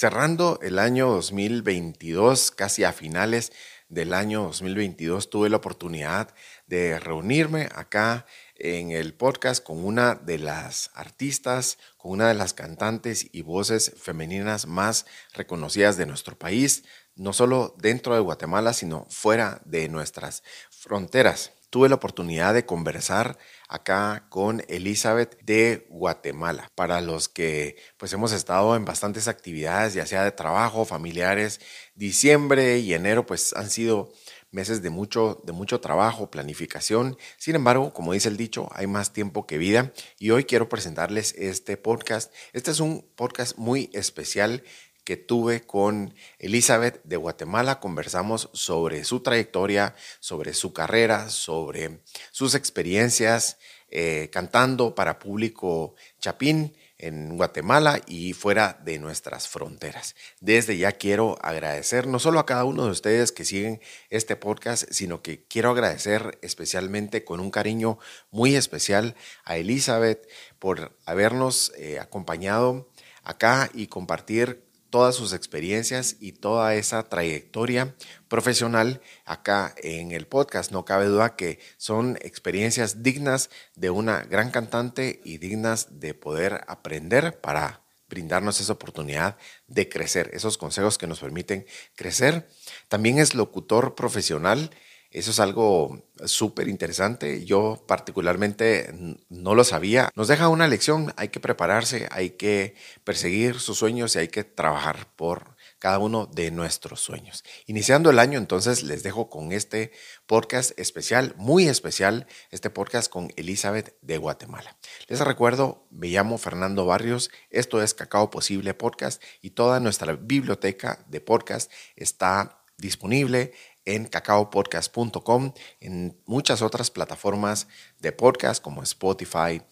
Cerrando el año 2022, casi a finales del año 2022, tuve la oportunidad de reunirme acá en el podcast con una de las artistas, con una de las cantantes y voces femeninas más reconocidas de nuestro país, no solo dentro de Guatemala, sino fuera de nuestras fronteras. Tuve la oportunidad de conversar acá con Elizabeth de Guatemala. Para los que pues hemos estado en bastantes actividades, ya sea de trabajo, familiares, diciembre y enero pues han sido meses de mucho, de mucho trabajo, planificación. Sin embargo, como dice el dicho, hay más tiempo que vida y hoy quiero presentarles este podcast. Este es un podcast muy especial que tuve con Elizabeth de Guatemala. Conversamos sobre su trayectoria, sobre su carrera, sobre sus experiencias eh, cantando para público chapín en Guatemala y fuera de nuestras fronteras. Desde ya quiero agradecer no solo a cada uno de ustedes que siguen este podcast, sino que quiero agradecer especialmente con un cariño muy especial a Elizabeth por habernos eh, acompañado acá y compartir todas sus experiencias y toda esa trayectoria profesional acá en el podcast. No cabe duda que son experiencias dignas de una gran cantante y dignas de poder aprender para brindarnos esa oportunidad de crecer, esos consejos que nos permiten crecer. También es locutor profesional eso es algo súper interesante. Yo particularmente no lo sabía. Nos deja una lección. Hay que prepararse, hay que perseguir sus sueños y hay que trabajar por cada uno de nuestros sueños. Iniciando el año, entonces les dejo con este podcast especial, muy especial, este podcast con Elizabeth de Guatemala. Les recuerdo, me llamo Fernando Barrios, esto es Cacao Posible Podcast y toda nuestra biblioteca de podcast está disponible en cacaopodcast.com, en muchas otras plataformas de podcast como Spotify,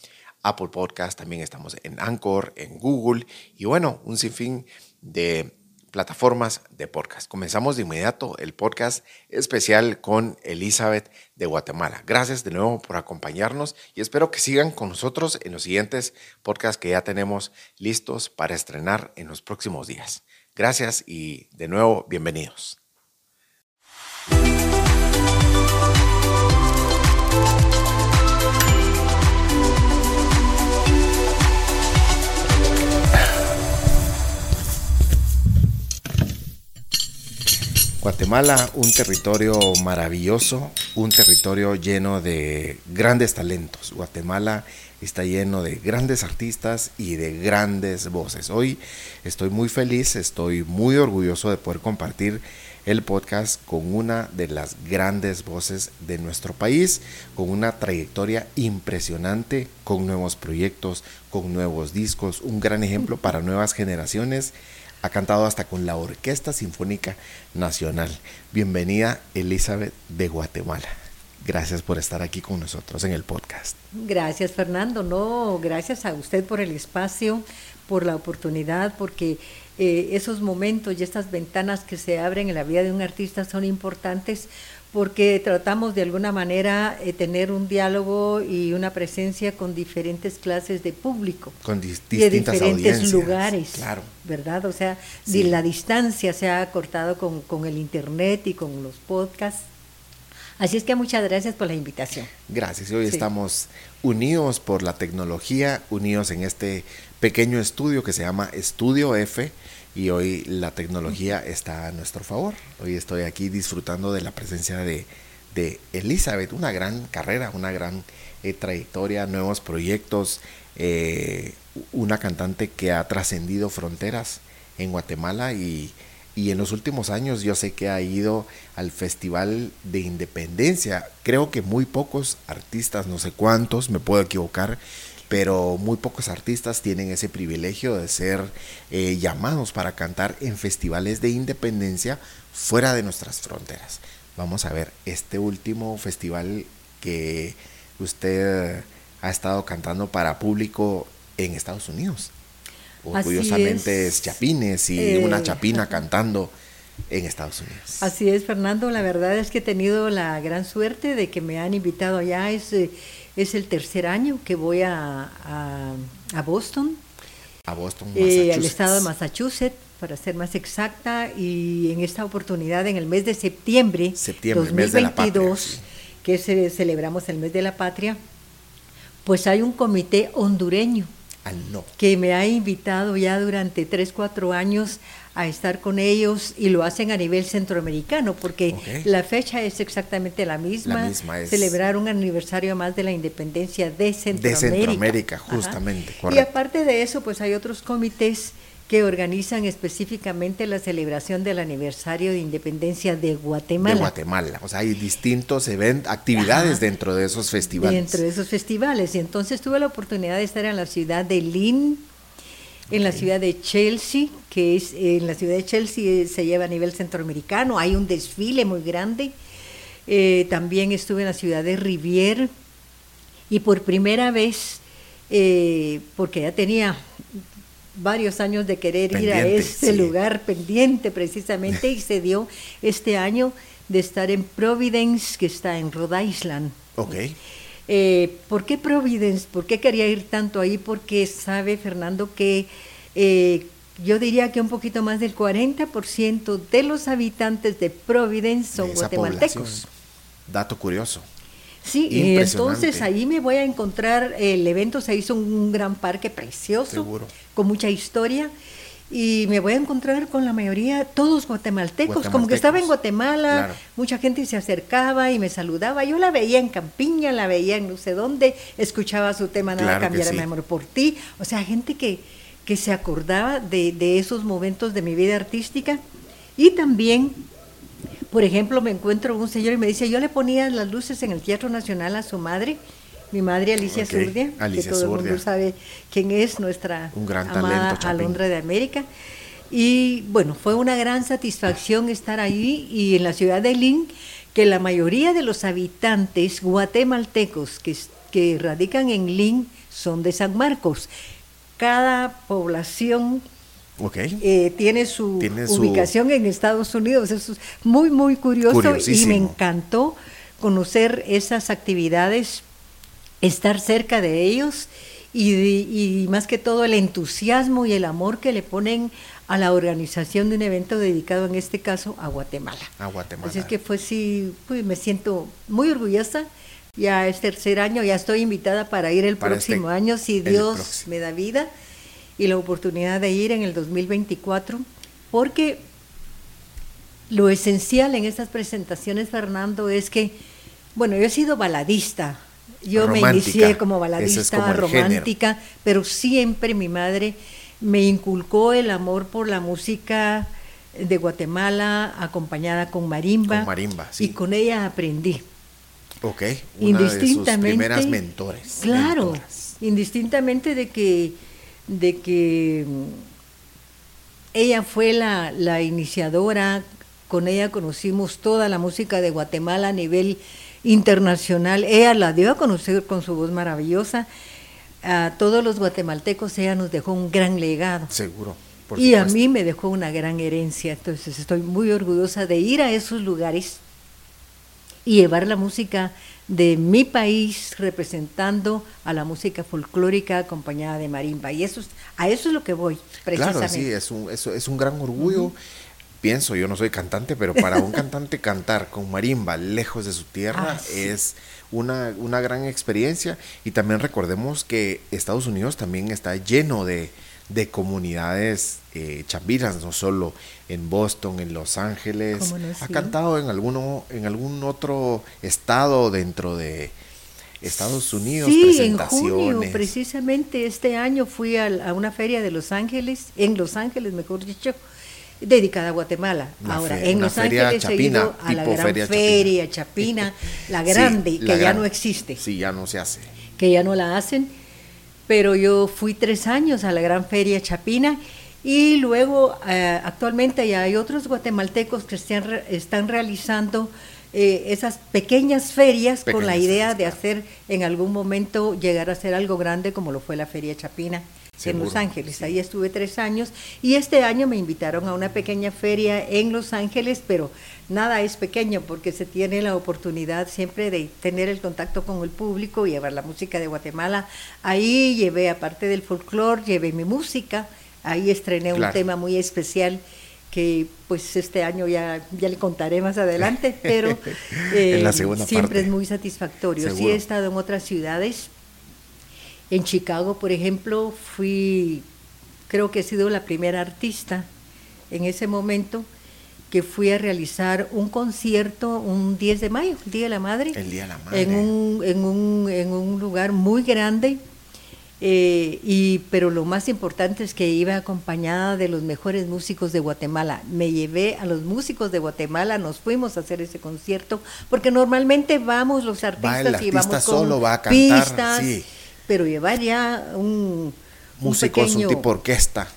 Apple Podcast, también estamos en Anchor, en Google y bueno, un sinfín de plataformas de podcast. Comenzamos de inmediato el podcast especial con Elizabeth de Guatemala. Gracias de nuevo por acompañarnos y espero que sigan con nosotros en los siguientes podcasts que ya tenemos listos para estrenar en los próximos días. Gracias y de nuevo bienvenidos. Guatemala, un territorio maravilloso, un territorio lleno de grandes talentos. Guatemala está lleno de grandes artistas y de grandes voces. Hoy estoy muy feliz, estoy muy orgulloso de poder compartir el podcast con una de las grandes voces de nuestro país, con una trayectoria impresionante, con nuevos proyectos, con nuevos discos, un gran ejemplo para nuevas generaciones. Ha cantado hasta con la Orquesta Sinfónica Nacional. Bienvenida Elizabeth de Guatemala. Gracias por estar aquí con nosotros en el podcast. Gracias Fernando, no, gracias a usted por el espacio, por la oportunidad, porque eh, esos momentos y estas ventanas que se abren en la vida de un artista son importantes porque tratamos de alguna manera eh, tener un diálogo y una presencia con diferentes clases de público. Con de diferentes lugares. Claro. ¿Verdad? O sea, la distancia se ha cortado con, con el Internet y con los podcasts. Así es que muchas gracias por la invitación. Gracias. Hoy estamos unidos por la tecnología, unidos en este pequeño estudio que se llama Estudio F y hoy la tecnología está a nuestro favor. Hoy estoy aquí disfrutando de la presencia de, de Elizabeth, una gran carrera, una gran eh, trayectoria, nuevos proyectos, eh, una cantante que ha trascendido fronteras en Guatemala y, y en los últimos años yo sé que ha ido al Festival de Independencia. Creo que muy pocos artistas, no sé cuántos, me puedo equivocar, pero muy pocos artistas tienen ese privilegio de ser eh, llamados para cantar en festivales de independencia fuera de nuestras fronteras. Vamos a ver este último festival que usted ha estado cantando para público en Estados Unidos. Orgullosamente es. Chapines y eh, una chapina cantando en Estados Unidos. Así es, Fernando. La verdad es que he tenido la gran suerte de que me han invitado allá. Es, eh, es el tercer año que voy a, a, Boston. A Boston, Massachusetts. Eh, al estado de Massachusetts. para ser más exacta, y en esta oportunidad, en el mes de septiembre, septiembre 2022, que se, celebramos el mes de la patria, pues hay un comité hondureño ah, que me ha invitado ya durante tres, cuatro años a estar con ellos y lo hacen a nivel centroamericano, porque la fecha es exactamente la misma, celebrar un aniversario más de la independencia de Centroamérica. De Centroamérica, justamente. Y aparte de eso, pues hay otros comités que organizan específicamente la celebración del aniversario de independencia de Guatemala. De Guatemala, o sea, hay distintos eventos, actividades dentro de esos festivales. Dentro de esos festivales, y entonces tuve la oportunidad de estar en la ciudad de Lynn, en la ciudad de Chelsea, que es en la ciudad de Chelsea se lleva a nivel centroamericano, hay un desfile muy grande. Eh, también estuve en la ciudad de Rivier y por primera vez, eh, porque ya tenía varios años de querer ir a ese lugar pendiente precisamente y se dio este año de estar en Providence, que está en Rhode Island. Ok. Eh, ¿Por qué Providence? ¿Por qué quería ir tanto ahí? Porque sabe Fernando que eh, yo diría que un poquito más del 40% de los habitantes de Providence son guatemaltecos. Dato curioso. Sí, y entonces ahí me voy a encontrar, el evento se hizo un gran parque precioso, con mucha historia, y me voy a encontrar con la mayoría, todos guatemaltecos, como que estaba en Guatemala, mucha gente se acercaba y me saludaba, yo la veía en Campiña, la veía en no sé dónde, escuchaba su tema Nada cambiará mi amor por ti, o sea, gente que, que se acordaba de, de esos momentos de mi vida artística. Y también por ejemplo, me encuentro un señor y me dice, yo le ponía las luces en el Teatro Nacional a su madre, mi madre Alicia Zurdia, que todo el mundo sabe quién es, nuestra un gran amada Alondra de América. Y bueno, fue una gran satisfacción estar ahí y en la ciudad de Lynn, que la mayoría de los habitantes guatemaltecos que, que radican en Lynn son de San Marcos. Cada población eh, tiene, su ubicación en Estados Unidos. Eso es muy, muy curioso y me encantó conocer esas actividades, estar cerca de ellos y, más que todo el entusiasmo y el amor que le ponen a la organización de un evento dedicado en este caso a Guatemala. A Guatemala. Así es que fue sí, pues me siento muy orgullosa. Ya es tercer año, ya estoy invitada para ir el este próximo año, si Dios me da vida y la oportunidad de ir en el 2024, porque lo esencial en estas presentaciones, Fernando, es que, bueno, yo he sido baladista, yo me inicié como baladista romántica, pero siempre mi madre me inculcó el amor por la música de Guatemala acompañada con marimba. Con marimba, sí. Y con ella aprendí. Ok, una de sus primeras mentores. Claro, indistintamente de que de que mm, ella fue la, la iniciadora, con ella conocimos toda la música de Guatemala a nivel internacional. Ella la dio a conocer con su voz maravillosa. A todos los guatemaltecos ella nos dejó un gran legado. Seguro. y a mí me dejó una gran herencia. Entonces estoy muy orgullosa de ir a esos lugares y llevar la música de mi país representando a la música folclórica acompañada de marimba. Y eso a eso es lo que voy, precisamente. Claro, sí, es un, es un gran orgullo. Pienso, yo no soy cantante, pero para un cantante cantar con marimba lejos de su tierra ah, es una, una gran experiencia. Y también recordemos que Estados Unidos también está lleno de, de comunidades eh, chambiras, no solo en Boston, en Los Ángeles. ha cantado en alguno, en algún otro estado dentro de Estados Unidos. Sí, en junio, precisamente este año fui a, una feria de Los Ángeles, en Los Ángeles, mejor dicho, dedicada a Guatemala. Ahora, en Los Ángeles he ido a la gran feria, Chapina, la grande, que ya no existe. Sí, ya no se hace. Que ya no la hacen pero yo fui tres años a la Gran Feria Chapina y luego eh, actualmente ya hay otros guatemaltecos que están, realizando eh, esas pequeñas ferias con la idea de hacer en algún momento llegar a ser algo grande como lo fue la Feria Chapina en Los Ángeles. Ahí estuve tres años y este año me invitaron a una pequeña feria en Los Ángeles, pero nada es pequeño porque se tiene la oportunidad siempre de tener el contacto con el público, y llevar la música de Guatemala. Ahí llevé, aparte del folclore, llevé mi música Ahí estrené un tema muy especial que pues este año ya, ya le contaré más adelante, pero eh, siempre es muy satisfactorio. Sí he estado en otras ciudades. En Chicago, por ejemplo, fui, creo que he sido la primera artista en ese momento que fui a realizar un concierto un 10 de mayo, el Día de la Madre. El Día de la Madre. En un, en un, en un lugar muy grande. Eh, y, pero lo más importante es que iba acompañada de los mejores músicos de Guatemala. Me llevé a los músicos de Guatemala, nos fuimos a hacer ese concierto, porque normalmente vamos los artistas y vamos con solo va a cantar, pistas, pero llevar ya un músicos, un, un tipo orquesta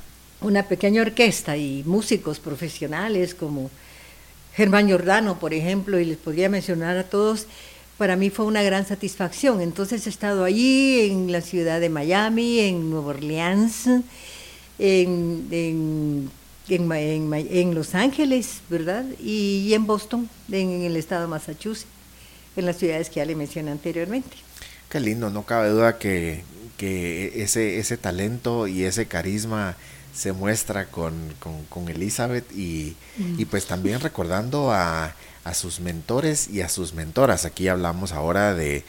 una pequeña orquesta y músicos profesionales como Germán Giordano, por ejemplo, y les podría mencionar a todos, para mí fue una gran satisfacción. Entonces he estado allí en la ciudad de Miami, en Nueva Orleans, en, en, Los Ángeles, ¿verdad? Y, en Boston, en, el estado de Massachusetts, en las ciudades que ya le mencioné anteriormente. Qué lindo, no cabe duda que, que ese, ese talento y ese carisma se muestra con, con, Elizabeth y, y, pues también recordando a, a, sus mentores y a sus mentoras. Aquí hablamos ahora de,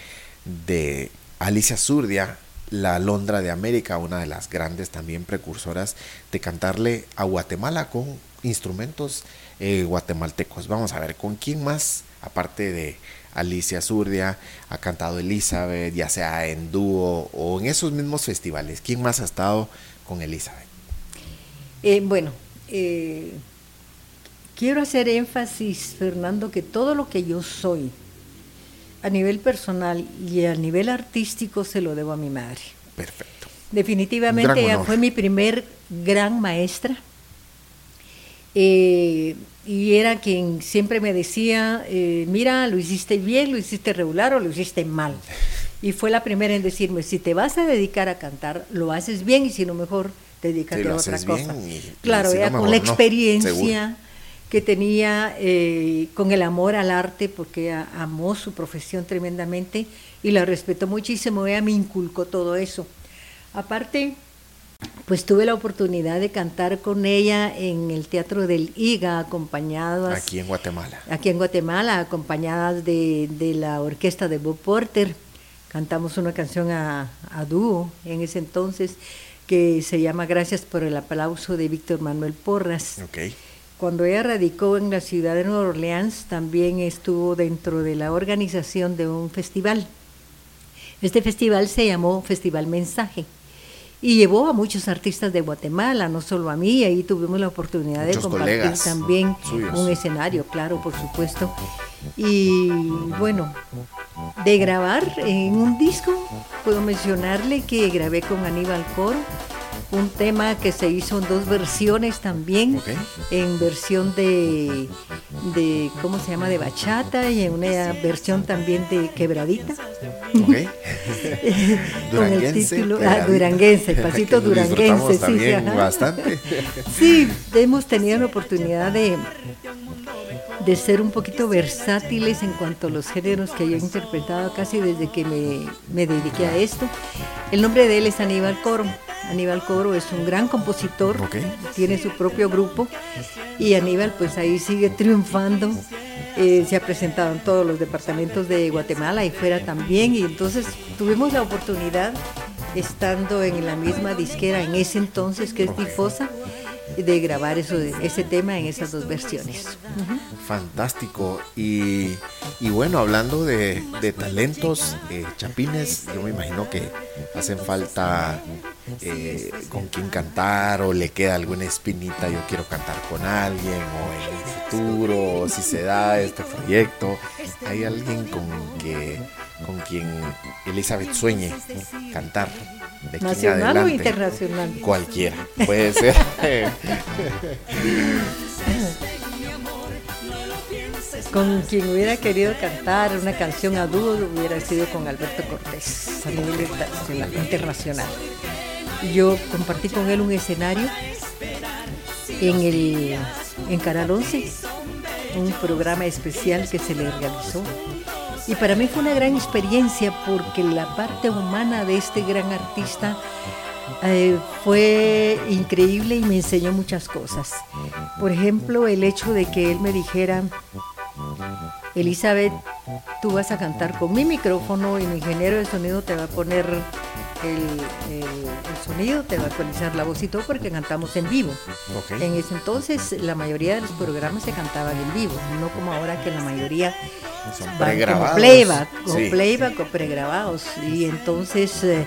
de Alicia Zurdia, la Londra de América, una de las grandes también precursoras de cantarle a Guatemala con instrumentos eh, guatemaltecos. Vamos a ver, ¿con quién más, aparte de Alicia Zurdia, ha cantado Elizabeth, ya sea en dúo o en esos mismos festivales? ¿Quién más ha estado con Elizabeth? Eh, bueno, eh, quiero hacer énfasis, Fernando, que todo lo que yo soy a nivel personal y a nivel artístico se lo debo a mi madre. Perfecto. Definitivamente ella fue mi primer gran maestra. Eh, y era quien siempre me decía, mira, lo hiciste bien, lo hiciste regular o lo hiciste mal. Y fue la primera en decirme, si te vas a dedicar a cantar, lo haces bien y si no mejor, dedícate a otra cosa. claro, con la experiencia que tenía, eh, con el amor al arte, porque amó su profesión tremendamente y la respetó muchísimo, ella me inculcó todo eso. Aparte, pues tuve la oportunidad de cantar con ella en el Teatro del IGA, acompañadas... Aquí en Guatemala. Aquí en Guatemala, acompañadas de, de la orquesta de Bob Porter. Cantamos una canción a, a dúo en ese entonces que se llama Gracias por el aplauso de Víctor Manuel Porras. Cuando ella radicó en la ciudad de Nueva Orleans, también estuvo dentro de la organización de un festival. Este festival se llamó Festival Mensaje y llevó a muchos artistas de Guatemala, no solo a mí, ahí tuvimos la oportunidad de compartir también un escenario, claro, por supuesto. Y bueno, de grabar en un disco, puedo mencionarle que grabé con Aníbal Coro un tema que se hizo en dos versiones también, en versión de, de, ¿cómo se llama?, de bachata y en una versión también de quebradita. Okay. Con el título ah, duranguense, pasito duranguense, sí, bastante. sí, hemos tenido la oportunidad de de ser un poquito versátiles en cuanto a los géneros que yo he interpretado casi desde que me, me dediqué a esto. El nombre de él es Aníbal Coro. Aníbal Coro es un gran compositor, tiene su propio grupo y Aníbal pues ahí sigue triunfando. Eh, se ha presentado en todos los departamentos de Guatemala y fuera también y entonces tuvimos la oportunidad estando en la misma disquera en ese entonces que es Difosa de grabar eso, ese tema en esas dos versiones. Fantástico. Y, bueno, hablando de, talentos, eh, chapines, yo me imagino que hacen falta eh, con quién cantar o le queda alguna espinita, yo quiero cantar con alguien o en el futuro, si se da este proyecto, hay alguien con, que, con quien Elizabeth sueñe cantar. ¿Nacional o internacional? Cualquiera, puede ser. con quien hubiera querido cantar una canción a dúo hubiera sido con Alberto Cortés a nivel internacional. Yo compartí con él un escenario en el en Canal 11, un programa especial que se le realizó y para mí fue una gran experiencia porque la parte humana de este gran artista eh, fue increíble y me enseñó muchas cosas. Por ejemplo, el hecho de que él me dijera, Elizabeth, tú vas a cantar con mi micrófono y mi ingeniero de sonido te va a poner el, sonido, te va a actualizar la voz y todo porque cantamos en vivo. En ese entonces la mayoría de los programas se cantaban en vivo, no como ahora que la mayoría son pregrabados. como playback, Sí. playback o pregrabados. Y entonces eh,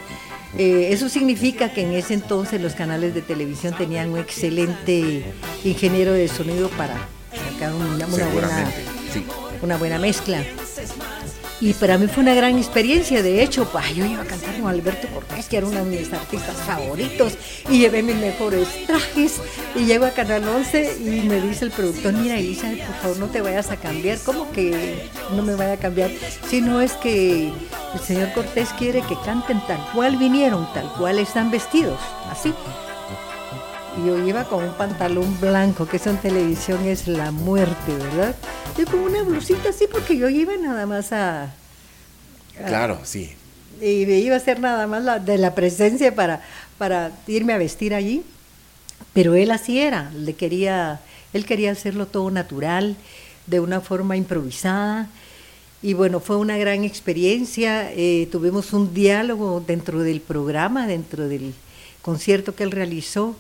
eh, eso significa que en ese entonces los canales de televisión tenían un excelente ingeniero de sonido para sacar una, una buena. Sí. una buena mezcla. Y para mí fue una gran experiencia, de hecho, pa, yo iba a cantar con Alberto Cortés, que era uno de mis artistas favoritos, y llevé mis mejores trajes, y llego a Canal 11 y me dice el productor, mira Elizabeth, por favor no te vayas a cambiar, ¿cómo que no me vaya a cambiar? Si no es que el señor Cortés quiere que canten tal cual vinieron, tal cual están vestidos, así. Yo iba con un pantalón blanco, que eso en televisión es la muerte, ¿verdad? Yo con una blusita así, porque yo iba nada más a... a- Claro, sí. y me iba a hacer nada más la- de la presencia para, para irme a vestir allí. Pero él así era, le quería, él quería hacerlo todo natural, de una forma improvisada. Y bueno, fue una gran experiencia. eh, tuvimos un diálogo dentro del programa, dentro del concierto que él realizó.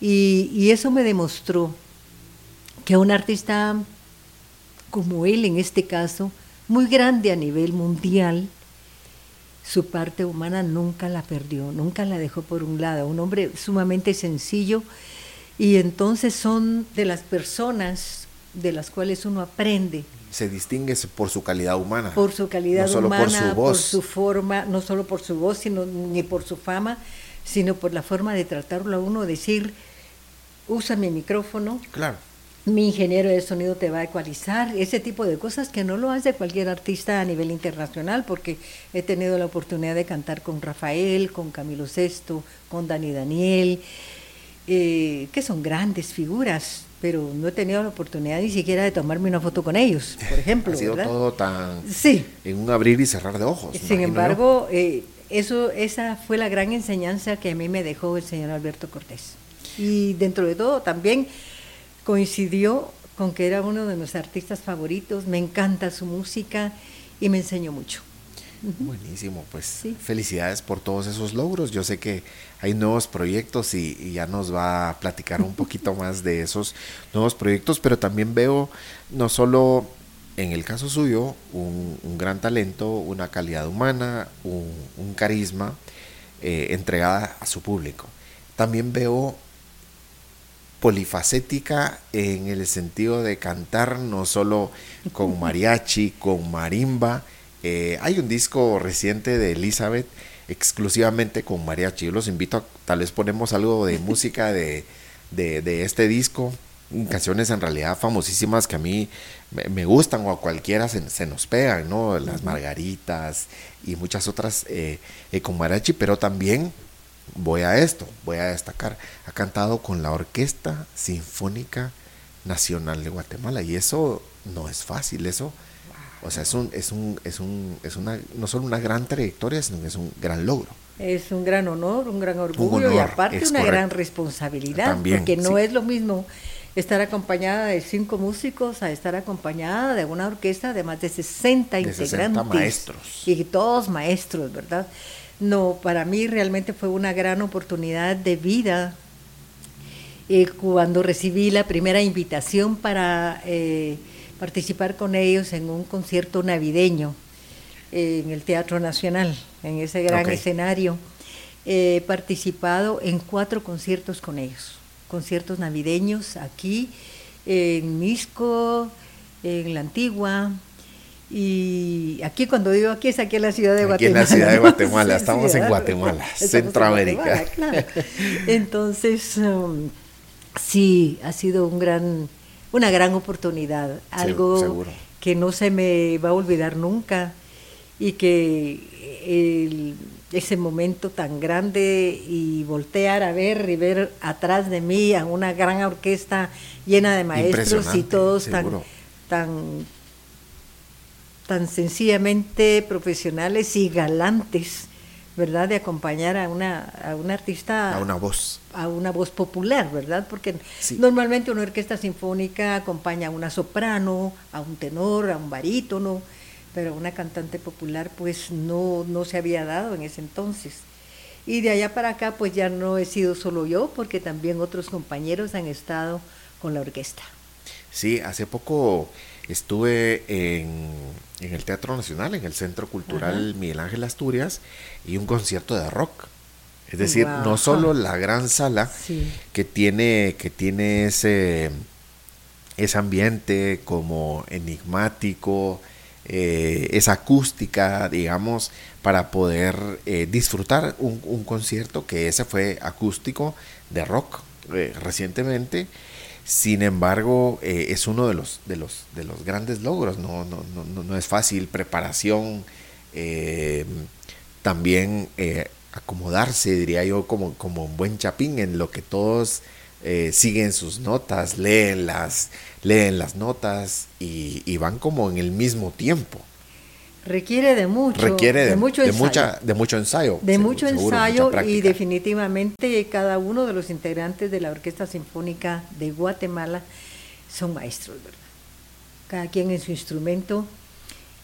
Y, y eso me demostró que un artista como él, en este caso, muy grande a nivel mundial, su parte humana nunca la perdió, nunca la dejó por un lado. Un hombre sumamente sencillo y entonces son de las personas de las cuales uno aprende Se distingue por su calidad humana. por su calidad No solo por humana, su voz. su forma, no solo por su voz, sino ni por su fama, sino por la forma de tratarlo a uno, decir, usa mi micrófono, Claro. mi ingeniero de sonido te va a ecualizar, ese tipo de cosas que no lo hace cualquier artista a nivel internacional, porque he tenido la oportunidad de cantar con Rafael, con Camilo Sesto, con Dani Daniel, eh, que son grandes figuras, pero no he tenido la oportunidad ni siquiera de tomarme una foto con ellos, por ejemplo. Ha sido ¿verdad? todo tan Sí, en un abrir y cerrar de ojos. sin embargo, eh, eso, esa fue la gran enseñanza que a mí me dejó el señor Alberto Cortés. Y dentro de todo también coincidió con que era uno de mis artistas favoritos, me encanta su música y me enseñó mucho. Buenísimo, pues Sí. felicidades por todos esos logros. Yo sé que hay nuevos proyectos y, y ya nos va a platicar un poquito más de esos nuevos proyectos, pero también veo no solo en el caso suyo un, un gran talento, una calidad humana, un, un carisma eh, entregada a su público. También veo polifacética en el sentido de cantar no solo con mariachi, con marimba. Eh, hay un disco reciente de Elizabeth exclusivamente con mariachi. Yo los invito a, tal vez ponemos algo de música de, de, de este disco, canciones en realidad famosísimas que a mí me, me gustan o a cualquiera se, se nos pegan, ¿no? Las Margaritas y muchas otras eh, eh, con pero también voy a esto, voy a destacar, ha cantado con la Orquesta Sinfónica Nacional de Guatemala y eso no es fácil, eso, o sea, es un, es un, es un, es una, no solo una gran trayectoria, sino que es un gran logro. Es un gran honor, un gran orgullo y honor, aparte una gran responsabilidad, También, porque no sí. es lo mismo estar acompañada de cinco músicos a estar acompañada de una orquesta de más de 60 De integrantes. 60 maestros. Y todos maestros, ¿verdad? No, para mí realmente fue una gran oportunidad de vida eh, cuando recibí la primera invitación para eh, participar con ellos en un concierto navideño eh, en el Teatro Nacional, en ese gran escenario. He participado en cuatro conciertos con ellos, conciertos navideños aquí, en Misco, en La Antigua, y aquí cuando digo aquí es aquí en la ciudad de Aquí en Guatemala. la ciudad de. Guatemala, estamos en. Guatemala, Estamos en Centroamérica. Guatemala, claro. Entonces, um, sí, ha sido un gran, una gran oportunidad, algo seguro. que no se me va a olvidar nunca y que el- ese momento tan grande y voltear a ver y ver atrás de mí a una gran orquesta llena de maestros y todos tan, seguro. tan tan sencillamente profesionales y galantes ¿verdad? De acompañar a una, a una artista. A una voz. A una voz popular, ¿verdad? Porque normalmente una orquesta sinfónica acompaña a una soprano, a un tenor, a un barítono, pero una cantante popular pues no, no se había dado en ese entonces. Y de allá para acá pues ya no he sido solo yo, porque también otros compañeros han estado con la orquesta. Sí, hace poco estuve en, el Teatro Nacional, en el Centro Cultural Miguel Ángel Asturias, y un concierto de rock. Es decir, no solo la gran sala que tiene, que tiene ese, ese ambiente como enigmático, eh, esa acústica, digamos, para poder eh, disfrutar un, concierto que ese fue acústico de rock eh, recientemente. Sin embargo, eh, es uno de los, de, los, de los grandes logros, no, no, no, no es fácil, preparación, también acomodarse, diría yo, como, como un buen chapín en lo que todos siguen sus notas, leen las, leen las notas y van como en el mismo tiempo. Requiere de mucho, Requiere de, mucho ensayo. Mucha, de mucho ensayo. De mucho ensayo y definitivamente cada uno de los integrantes de la Orquesta Sinfónica de Guatemala son maestros, ¿verdad? Cada quien en su instrumento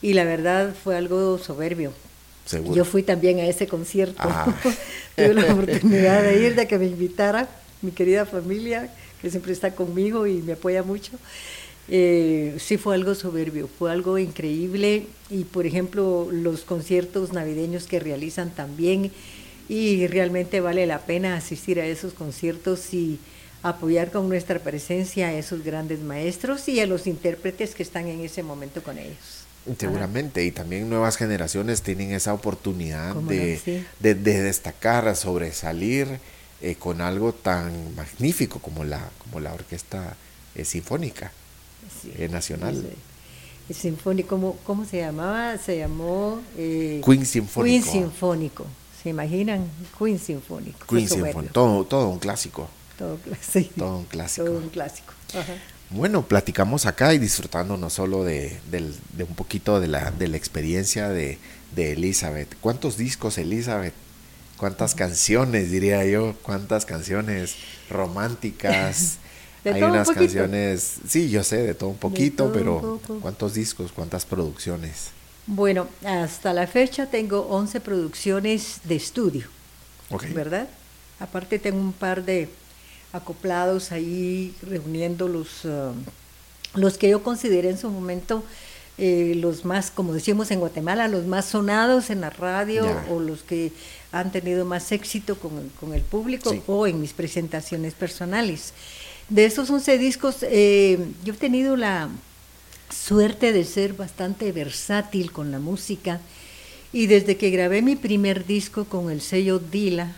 y la verdad fue algo soberbio. Seguro. Yo fui también a ese concierto. Ah. Tuve la oportunidad de ir, de que me invitara mi querida familia, que siempre está conmigo y me apoya mucho. Eh, sí fue algo soberbio, fue algo increíble. Y por ejemplo los conciertos navideños que realizan también. Y realmente vale la pena asistir a esos conciertos y apoyar con nuestra presencia a esos grandes maestros y a los intérpretes que están en ese momento con ellos. Seguramente, y también nuevas generaciones tienen esa oportunidad de, de, destacar, sobresalir eh, con algo tan magnífico como la, como la orquesta eh, sinfónica nacional. El sinfónico, ¿cómo, se llamaba? Se llamó eh, Queen Sinfónico. Queen Sinfónico. ¿Se imaginan? Queen Sinfónico. Queen Sinfónico. Todo, todo un clásico. Todo, todo un clásico. Todo un clásico. Bueno, platicamos acá y disfrutando no solo de, un poquito de la, de la experiencia de, de Elizabeth. ¿Cuántos discos, Elizabeth? ¿Cuántas canciones, diría yo? ¿Cuántas canciones románticas? Hay unas canciones, sí, yo sé, de todo un poquito, pero ¿cuántos discos, cuántas producciones? Bueno, hasta la fecha tengo 11 producciones de estudio, ¿verdad? Aparte tengo un par de acoplados ahí reuniendo los, uh, los que yo consideré en su momento eh, los más, como decimos en Guatemala, los más sonados en la radio o los que han tenido más éxito con, el público o en mis presentaciones personales. De esos 11 discos, eh, yo he tenido la suerte de ser bastante versátil con la música y desde que grabé mi primer disco con el sello Dila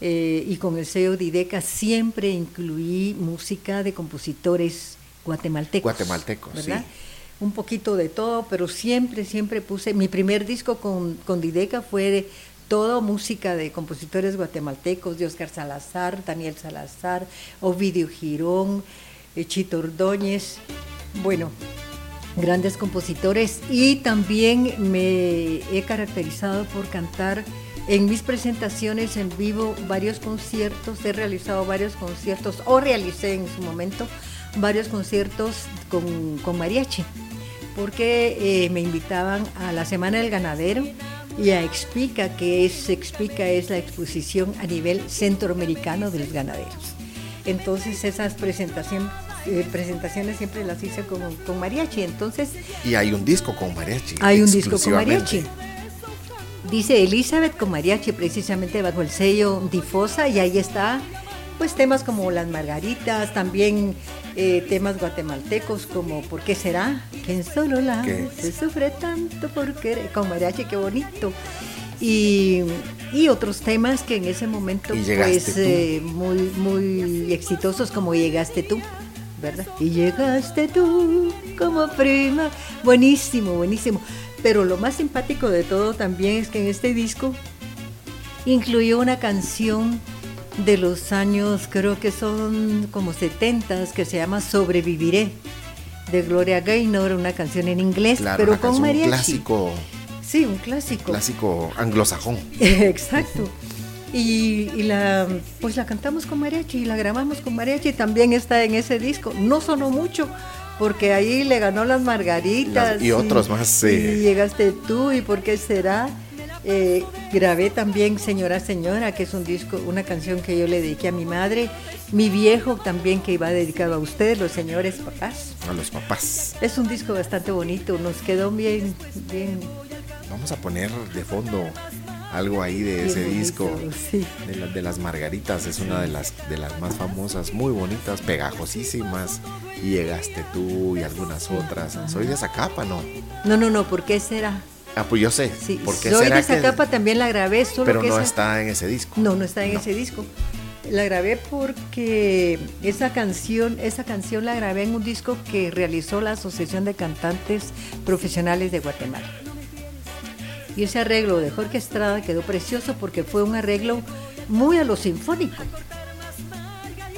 eh, y con el sello Dideca siempre incluí música de compositores guatemaltecos. Guatemaltecos, ¿verdad? Un poquito de todo, pero siempre, siempre puse, mi primer disco con, con Dideca fue de, todo música de compositores guatemaltecos, de Oscar Salazar, Daniel Salazar, Ovidio Girón, eh, Chito Ordóñez, bueno, grandes compositores. Y también me he caracterizado por cantar en mis presentaciones en vivo varios conciertos, he realizado varios conciertos o realicé en su momento varios conciertos con, mariachi, porque eh, me invitaban a la Semana del Ganadero y a Explica, que es Explica es la exposición a nivel centroamericano de los ganaderos. Entonces esas presentaciones eh, presentaciones siempre las hice con, con, mariachi. Entonces. Y hay un disco con mariachi. Hay un disco con mariachi. Dice Elizabeth con mariachi, precisamente bajo el sello Difosa, y ahí está, pues temas como Las Margaritas, también eh, temas guatemaltecos como ¿Por qué será? Que en solo la se sufre tanto porque con mariachi, qué bonito. Y, otros temas que en ese momento pues eh, muy, muy exitosos como Llegaste tú, ¿verdad? Y llegaste tú como prima. Buenísimo, buenísimo. Pero lo más simpático de todo también es que en este disco incluyó una canción de los años, creo que son como 70, que se llama Sobreviviré, de Gloria Gaynor, una canción en inglés, pero con mariachi. clásico. Sí, un clásico. Clásico anglosajón. Exacto. Y, la pues la cantamos con mariachi y la grabamos con mariachi también está en ese disco. No sonó mucho porque ahí le ganó las margaritas y, otros más. Y llegaste tú y por qué será. Eh, grabé también Señora Señora, que es un disco, una canción que yo le dediqué a mi madre, mi viejo también que iba dedicado a ustedes, los señores papás. A los papás. Es un disco bastante bonito, nos quedó bien, bien. Vamos a poner de fondo algo ahí de ese disco de, las margaritas es una de las de las más famosas muy bonitas pegajosísimas y llegaste tú y algunas otras soy de esa capa no no no no ¿por qué será ah pues yo sé sí. ¿por qué soy de esa capa también la grabé solo pero no está en ese disco no no está en ese disco la grabé porque esa canción, esa canción la grabé en un disco que realizó la Asociación de Cantantes Profesionales de Guatemala. Y ese arreglo de Jorge Estrada quedó precioso porque fue un arreglo muy a lo sinfónico.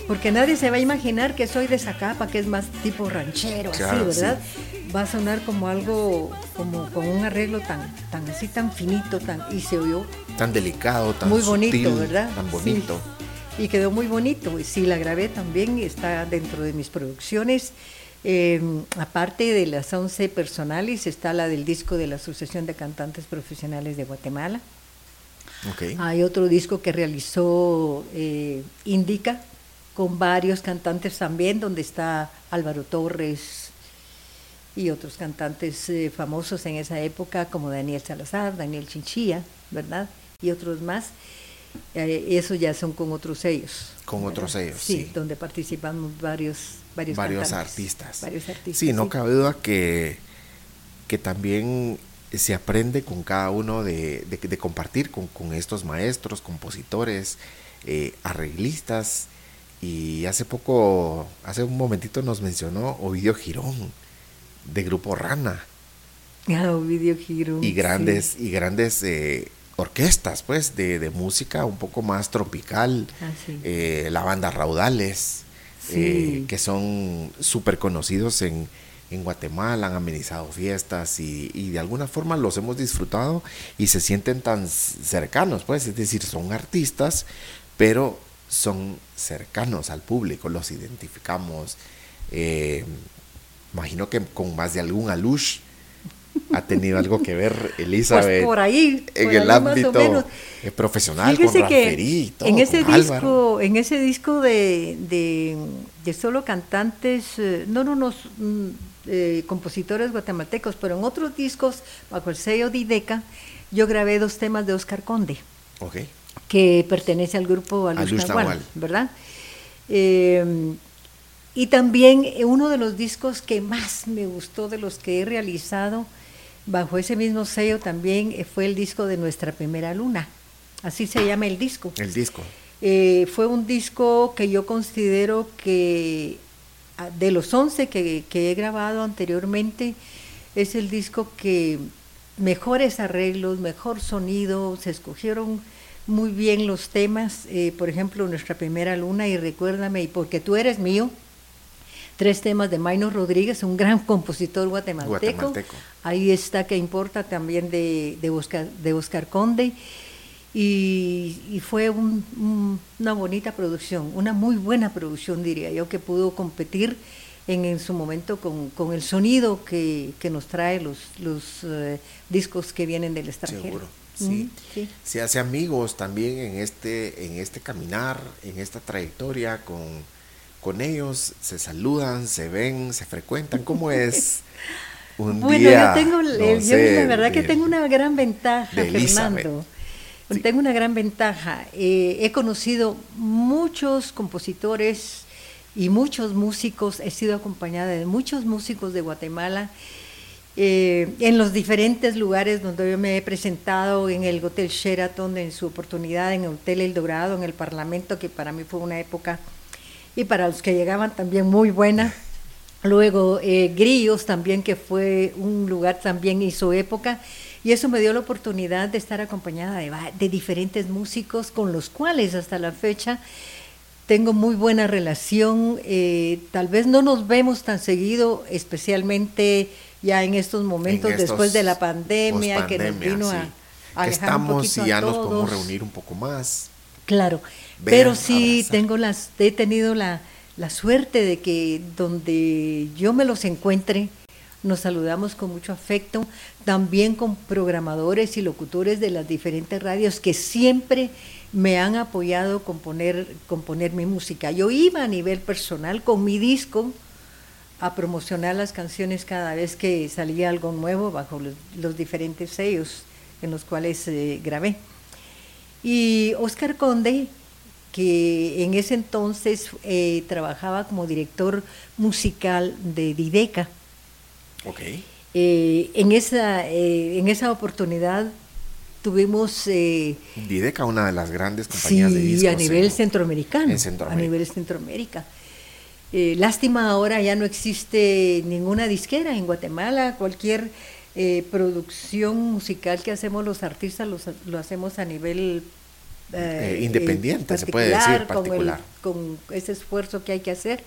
Porque nadie se va a imaginar que soy de Zacapa, que es más tipo ranchero, así, ¿verdad? Va a sonar como algo, como con un arreglo tan, tan así, tan finito, tan, y se oyó. Tan delicado, tan Muy bonito, ¿verdad? Tan bonito. Y quedó muy bonito. Y sí, la grabé también, está dentro de mis producciones. Em, aparte de las 11 personales, está la del disco de la Asociación de Cantantes Profesionales de Guatemala. Hay otro disco que realizó eh, Indica con varios cantantes también, donde está Álvaro Torres y otros cantantes eh, famosos en esa época, como Daniel Salazar, Daniel Chinchilla, ¿verdad? Y otros más. Eh, eso ya son con otros sellos. Con otros sellos, sí, donde participamos varios varios, varios artistas. Varios artistas. Sí, no cabe duda que, que también se aprende con cada uno de, de, compartir con, con, estos maestros, compositores, eh, arreglistas. Y hace poco, hace un momentito nos mencionó Ovidio Girón, de Grupo Rana. Ah, Ovidio. Y grandes, y grandes eh, orquestas, pues, de, de, música un poco más tropical. Ah, eh, la banda Raudales. Eh, que son súper conocidos en, Guatemala, han amenizado fiestas y, de alguna forma los hemos disfrutado y se sienten tan cercanos, pues, es decir, son artistas, pero son cercanos al público, los identificamos. Imagino que con más de algún alush ha tenido algo que ver Elizabeth pues por ahí en el ámbito eh, profesional con que en ese disco en ese disco de, de, solo cantantes eh, no no no mm, eh, compositores guatemaltecos pero en otros discos bajo el sello de IDECA yo grabé dos temas de Oscar Conde okay. que pertenece al grupo Alush verdad y también uno de los discos que más me gustó de los que he realizado Bajo ese mismo sello también eh, fue el disco de Nuestra Primera Luna, así se llama el disco. El disco. Eh, fue un disco que yo considero que ah, de los 11 que, he grabado anteriormente, es el disco que mejores arreglos, mejor sonido, se escogieron muy bien los temas, eh, por ejemplo, Nuestra Primera Luna y Recuérdame, y porque tú eres mío, tres temas de Maino Rodríguez, un gran compositor guatemalteco. Ahí está que importa también de, de, Oscar, de Oscar Conde. Y, fue una bonita producción, una muy buena producción, diría yo, que pudo competir en, su momento con, el sonido que, nos trae los, los eh, discos que vienen del extranjero. Seguro. Sí. Se hace amigos también en este, en este caminar, en esta trayectoria con, con ellos, se saludan, se ven, se frecuentan. ¿Cómo es un bueno, yo tengo, yo la verdad que tengo una gran ventaja, Fernando. Tengo una gran ventaja. Eh, he conocido muchos compositores y muchos músicos, he sido acompañada de muchos músicos de Guatemala. Eh, en los diferentes lugares donde yo me he presentado, en el Hotel Sheraton, en su oportunidad, en el Hotel El Dorado, en el Parlamento, que para mí fue una época y para los que llegaban también muy buena. Luego eh, Grillos también, que fue un lugar también su época. Y eso me dio la oportunidad de estar acompañada de, diferentes músicos con los cuales hasta la fecha tengo muy buena relación. Eh, tal vez no nos vemos tan seguido, especialmente ya en estos momentos, En estos después de la pandemia, que nos vino sí. a, a Que un estamos poquito y a ya nos podemos reunir un poco más. Claro, Pero sí abrazar. tengo las, he tenido la, la suerte de que donde yo me los encuentre, nos saludamos con mucho afecto, también con programadores y locutores de las diferentes radios que siempre me han apoyado con poner, con poner mi música. Yo iba a nivel personal con mi disco a promocionar las canciones cada vez que salía algo nuevo bajo los, los diferentes sellos en los cuales eh, grabé. Y Oscar Conde, que en ese entonces eh, trabajaba como director musical de Dideca, Ok. eh, en, esa, eh, en esa oportunidad tuvimos... Dideca, una de las grandes compañías de Sí, discos. a nivel en- centroamericano. en Centroamérica. A nivel Centroamérica. Lástima ahora ya no existe ninguna disquera en Guatemala. Cualquier producción musical que hacemos los artistas los- lo hacemos a nivel Eh, independiente, se puede decir, con el- particular. Con, ese esfuerzo que hay que hacer.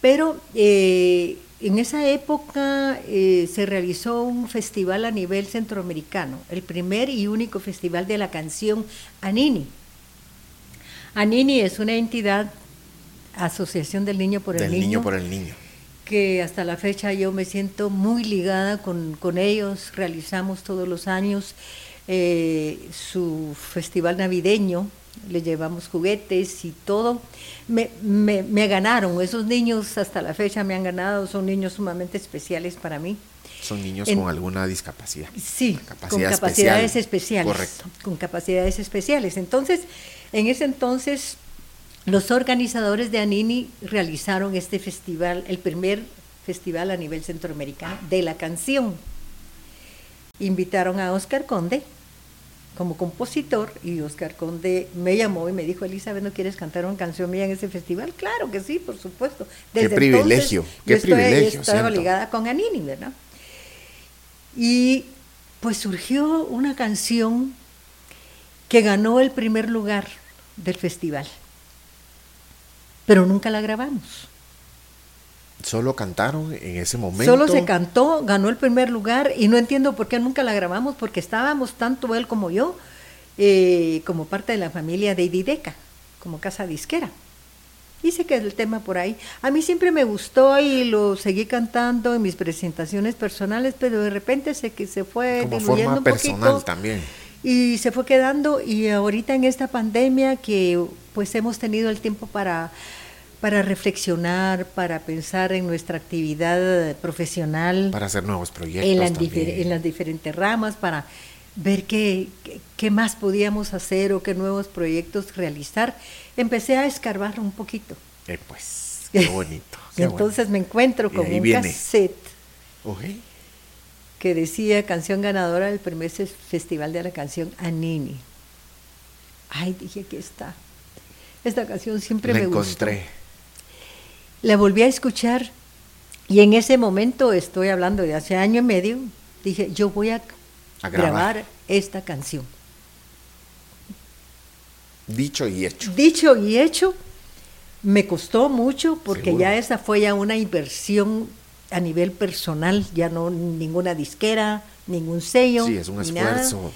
Pero eh, en esa época eh, se realizó un festival a nivel centroamericano, el primer y único festival de la canción Anini. Anini es una entidad, Asociación del Niño por el del Niño, niño por el niño. que hasta la fecha yo me siento muy ligada con, con ellos. Realizamos todos los años eh, su festival navideño, le llevamos juguetes y todo. Me, me, me ganaron, esos niños hasta la fecha me han ganado, son niños sumamente especiales para mí. Son niños En- con alguna discapacidad. Sí, Capacidad con especial. capacidades especiales. Correcto. Con capacidades especiales. Entonces, en ese entonces, los organizadores de Anini realizaron este festival, el primer festival a nivel centroamericano de la canción. Invitaron a Oscar Conde como compositor y Oscar Conde me llamó y me dijo, Elizabeth, ¿no quieres cantar una canción mía en ese festival? Claro que sí, por supuesto. Qué privilegio, entonces, qué yo estoy- privilegio, Estaba ligada con Anini, ¿verdad? Y pues surgió una canción que ganó el primer lugar del festival, pero nunca la grabamos. Solo cantaron en ese momento. Solo se cantó, ganó el primer lugar y no entiendo por qué nunca la grabamos, porque estábamos tanto él como yo, eh, como parte de la familia de Idideca, como casa disquera. Y se quedó el tema por ahí. A mí siempre me gustó y lo seguí cantando en mis presentaciones personales, pero de repente se, se fue como diluyendo forma un personal poquito. también. Y se fue quedando y ahorita en esta pandemia que pues hemos tenido el tiempo para, para reflexionar, para pensar en nuestra actividad profesional Para hacer nuevos proyectos. en las, también. difer- en las diferentes ramas, para ver qué, qué, más podíamos hacer o qué nuevos proyectos realizar. Empecé a escarbar un poquito. Eh, pues, qué bonito. Y qué entonces me encuentro con un viene. cassette bueno. Ok. que decía canción ganadora del primer festival de la canción Anini. Ay, dije que está. Esta canción siempre La me encontré. gustó. La volví a escuchar y en ese momento, estoy hablando de hace año y medio, dije, yo voy a, A grabar. grabar esta canción. Dicho y hecho. Dicho y hecho, me costó mucho porque Seguro. ya esa fue ya una inversión a nivel personal, ya no ninguna disquera, ningún sello. Sí, es un nada. esfuerzo.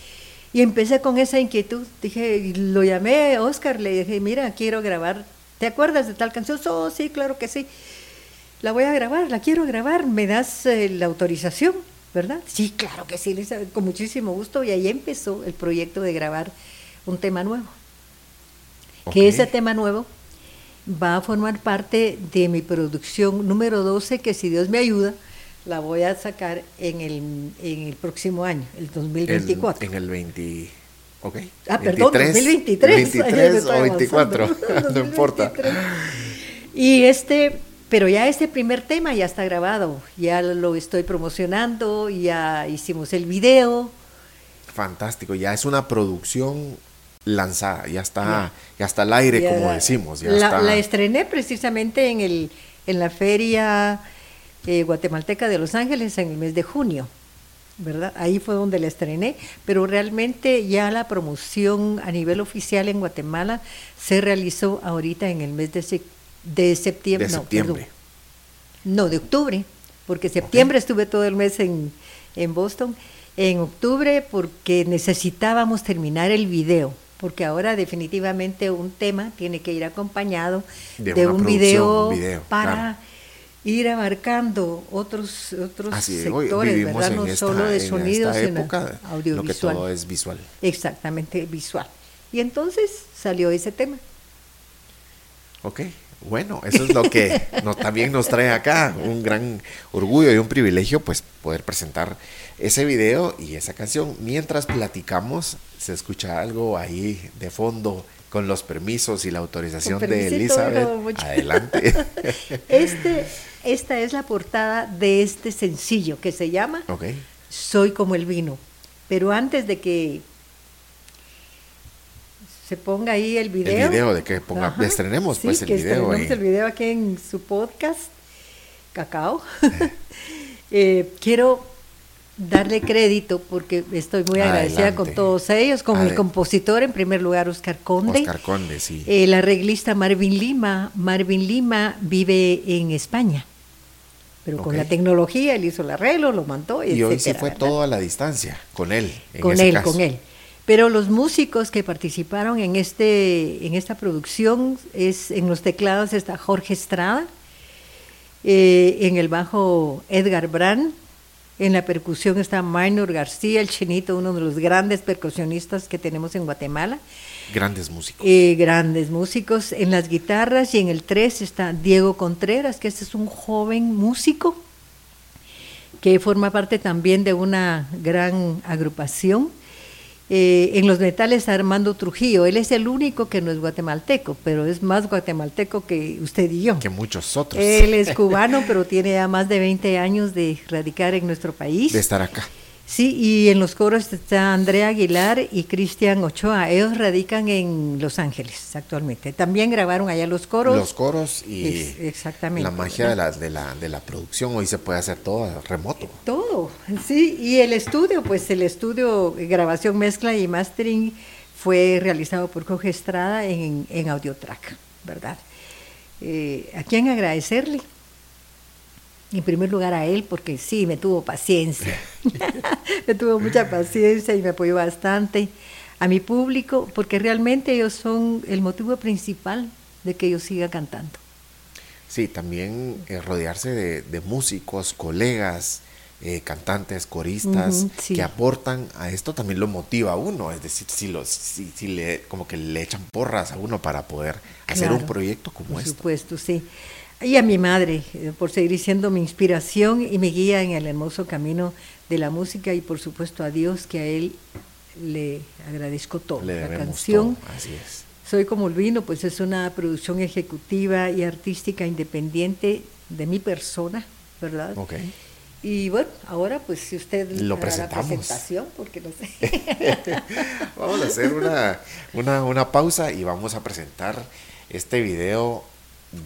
Y empecé con esa inquietud. Dije, lo llamé a Oscar, le dije, mira, quiero grabar. ¿Te acuerdas de tal canción? Oh, sí, claro que sí. La voy a grabar, la quiero grabar. ¿Me das eh, la autorización? ¿Verdad? Sí, claro que sí, Elizabeth, con muchísimo gusto. Y ahí empezó el proyecto de grabar un tema nuevo que ese tema nuevo va a formar parte de mi producción número 12, que si Dios me ayuda, la voy a sacar en el, en el próximo año, el 2024. El- en el 20. Ok. Ah, perdón, 2023. 23 Ay, me o estoy 24. avanzando. no importa. 2023. Y este, pero ya este primer tema ya está grabado, ya lo estoy promocionando, ya hicimos el video. Fantástico. Ya es una producción lanzada. Ya está, Ya. ya está al aire, Ya como la- decimos. Ya la, está. la estrené precisamente en, el, en la feria eh, guatemalteca de Los Ángeles en el mes de junio, ¿verdad? Ahí fue donde la estrené, pero realmente ya la promoción a nivel oficial en Guatemala se realizó ahorita en el mes de, sec- de septiembre. de no, septiembre. No, de octubre. porque septiembre estuve todo el mes en, en Boston, en octubre porque necesitábamos terminar el video, porque ahora definitivamente un tema tiene que ir acompañado de, un, video para ir abarcando otros otros sectores, ¿verdad? No solo de sonidos, sino audiovisual. Lo que todo es visual. Exactamente, visual. Y entonces salió ese tema. Ok, bueno, eso es lo que también nos trae acá, un gran orgullo y un privilegio, pues poder presentar ese video y esa canción. Mientras platicamos, se escucha algo ahí de fondo con los permisos y la autorización de Elizabeth. Adelante. Este, esta es la portada de este sencillo que se llama Soy como el vino. Pero antes de que se ponga ahí el video. El video de que ponga, estrenemos pues el video. el video aquí en su podcast, Cacao. Eh, quiero darle crédito porque estoy muy agradecida con todos ellos, con el compositor en primer lugar Oscar Conde. Oscar Conde, sí. El arreglista Marvin Lima. Marvin Lima vive en España. Pero con la tecnología él hizo el arreglo, lo mandó. Y hoy se fue todo a la distancia, con él. con él, con él. Pero los músicos que participaron en, este, en esta producción, es, en los teclados está Jorge Estrada, eh, en el bajo Edgar Brand, en la percusión está Minor García, el chinito, uno de los grandes percusionistas que tenemos en Guatemala. Grandes músicos. Eh, grandes músicos. En las guitarras y en el 3 está Diego Contreras, que este es un joven músico que forma parte también de una gran agrupación eh, en los metales Armando Trujillo. Él es el único que no es guatemalteco, pero es más guatemalteco que usted y yo. Que muchos otros. Él es cubano, pero tiene ya más de 20 años de radicar en nuestro país. De estar acá. Sí, y en los coros está Andrea Aguilar y Cristian Ochoa. Ellos radican en Los Ángeles actualmente. También grabaron allá los coros. Los coros y exactamente, la magia de la, de, la, de la producción. Hoy se puede hacer todo remoto. Todo, sí. Y el estudio, pues el estudio, grabación, mezcla y mastering fue realizado por Jorge Estrada en, en Audiotrack, ¿verdad? Eh, ¿A quién agradecerle? En primer lugar a él, porque sí, me tuvo paciencia, me tuvo mucha paciencia y me apoyó bastante. A mi público, porque realmente ellos son el motivo principal de que yo siga cantando. Sí, también eh, rodearse de, músicos, colegas, eh, cantantes, coristas, que aportan a esto también lo motiva a uno, es decir, si, los, si, le, como que le echan porras a uno para poder hacer un proyecto como este. Por supuesto, sí y a mi madre eh, por seguir siendo mi inspiración y mi guía en el hermoso camino de la música y por supuesto a Dios que a él le agradezco todo. la canción así es. Soy como el vino, pues es una producción ejecutiva y artística independiente de mi persona, ¿verdad? Ok. Y bueno, ahora pues si usted lo presentamos. La presentación, porque no sé. vamos a hacer una, una, una pausa y vamos a presentar este video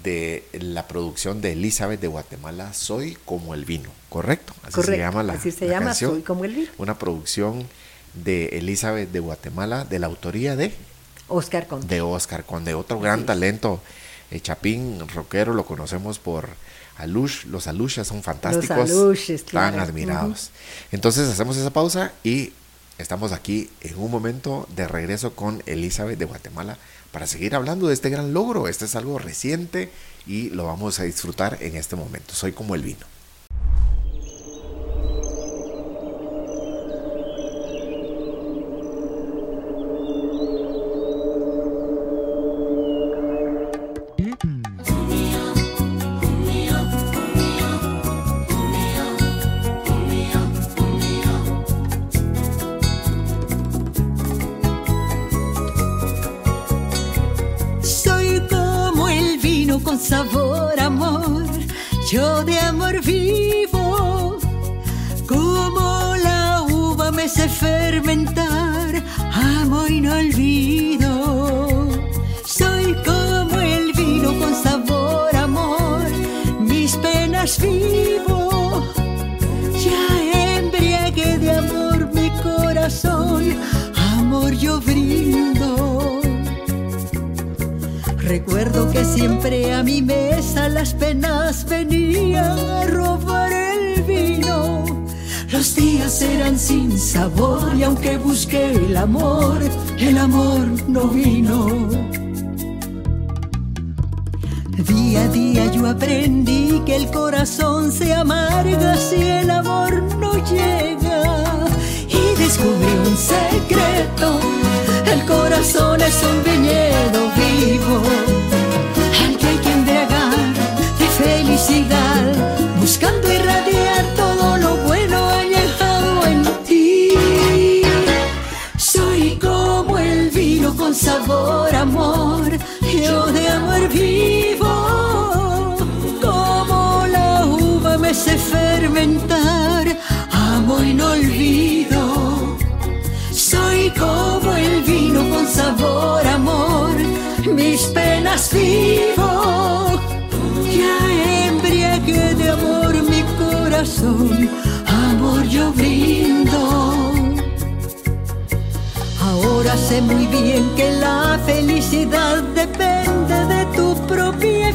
de la producción de Elizabeth de Guatemala, Soy como el vino, ¿correcto? Así se llama la, así se llama, Soy como el vino. Una producción de Elizabeth de Guatemala, de la autoría de Oscar Conde. De Oscar Conde, otro gran talento. El Chapín, rockero, lo conocemos por Alush. Los Alushas son fantásticos. Los Están admirados. Entonces hacemos esa pausa y estamos aquí en un momento de regreso con Elizabeth de Guatemala para seguir hablando de este gran logro. Este es algo reciente y lo vamos a disfrutar en este momento. Soy como el vino.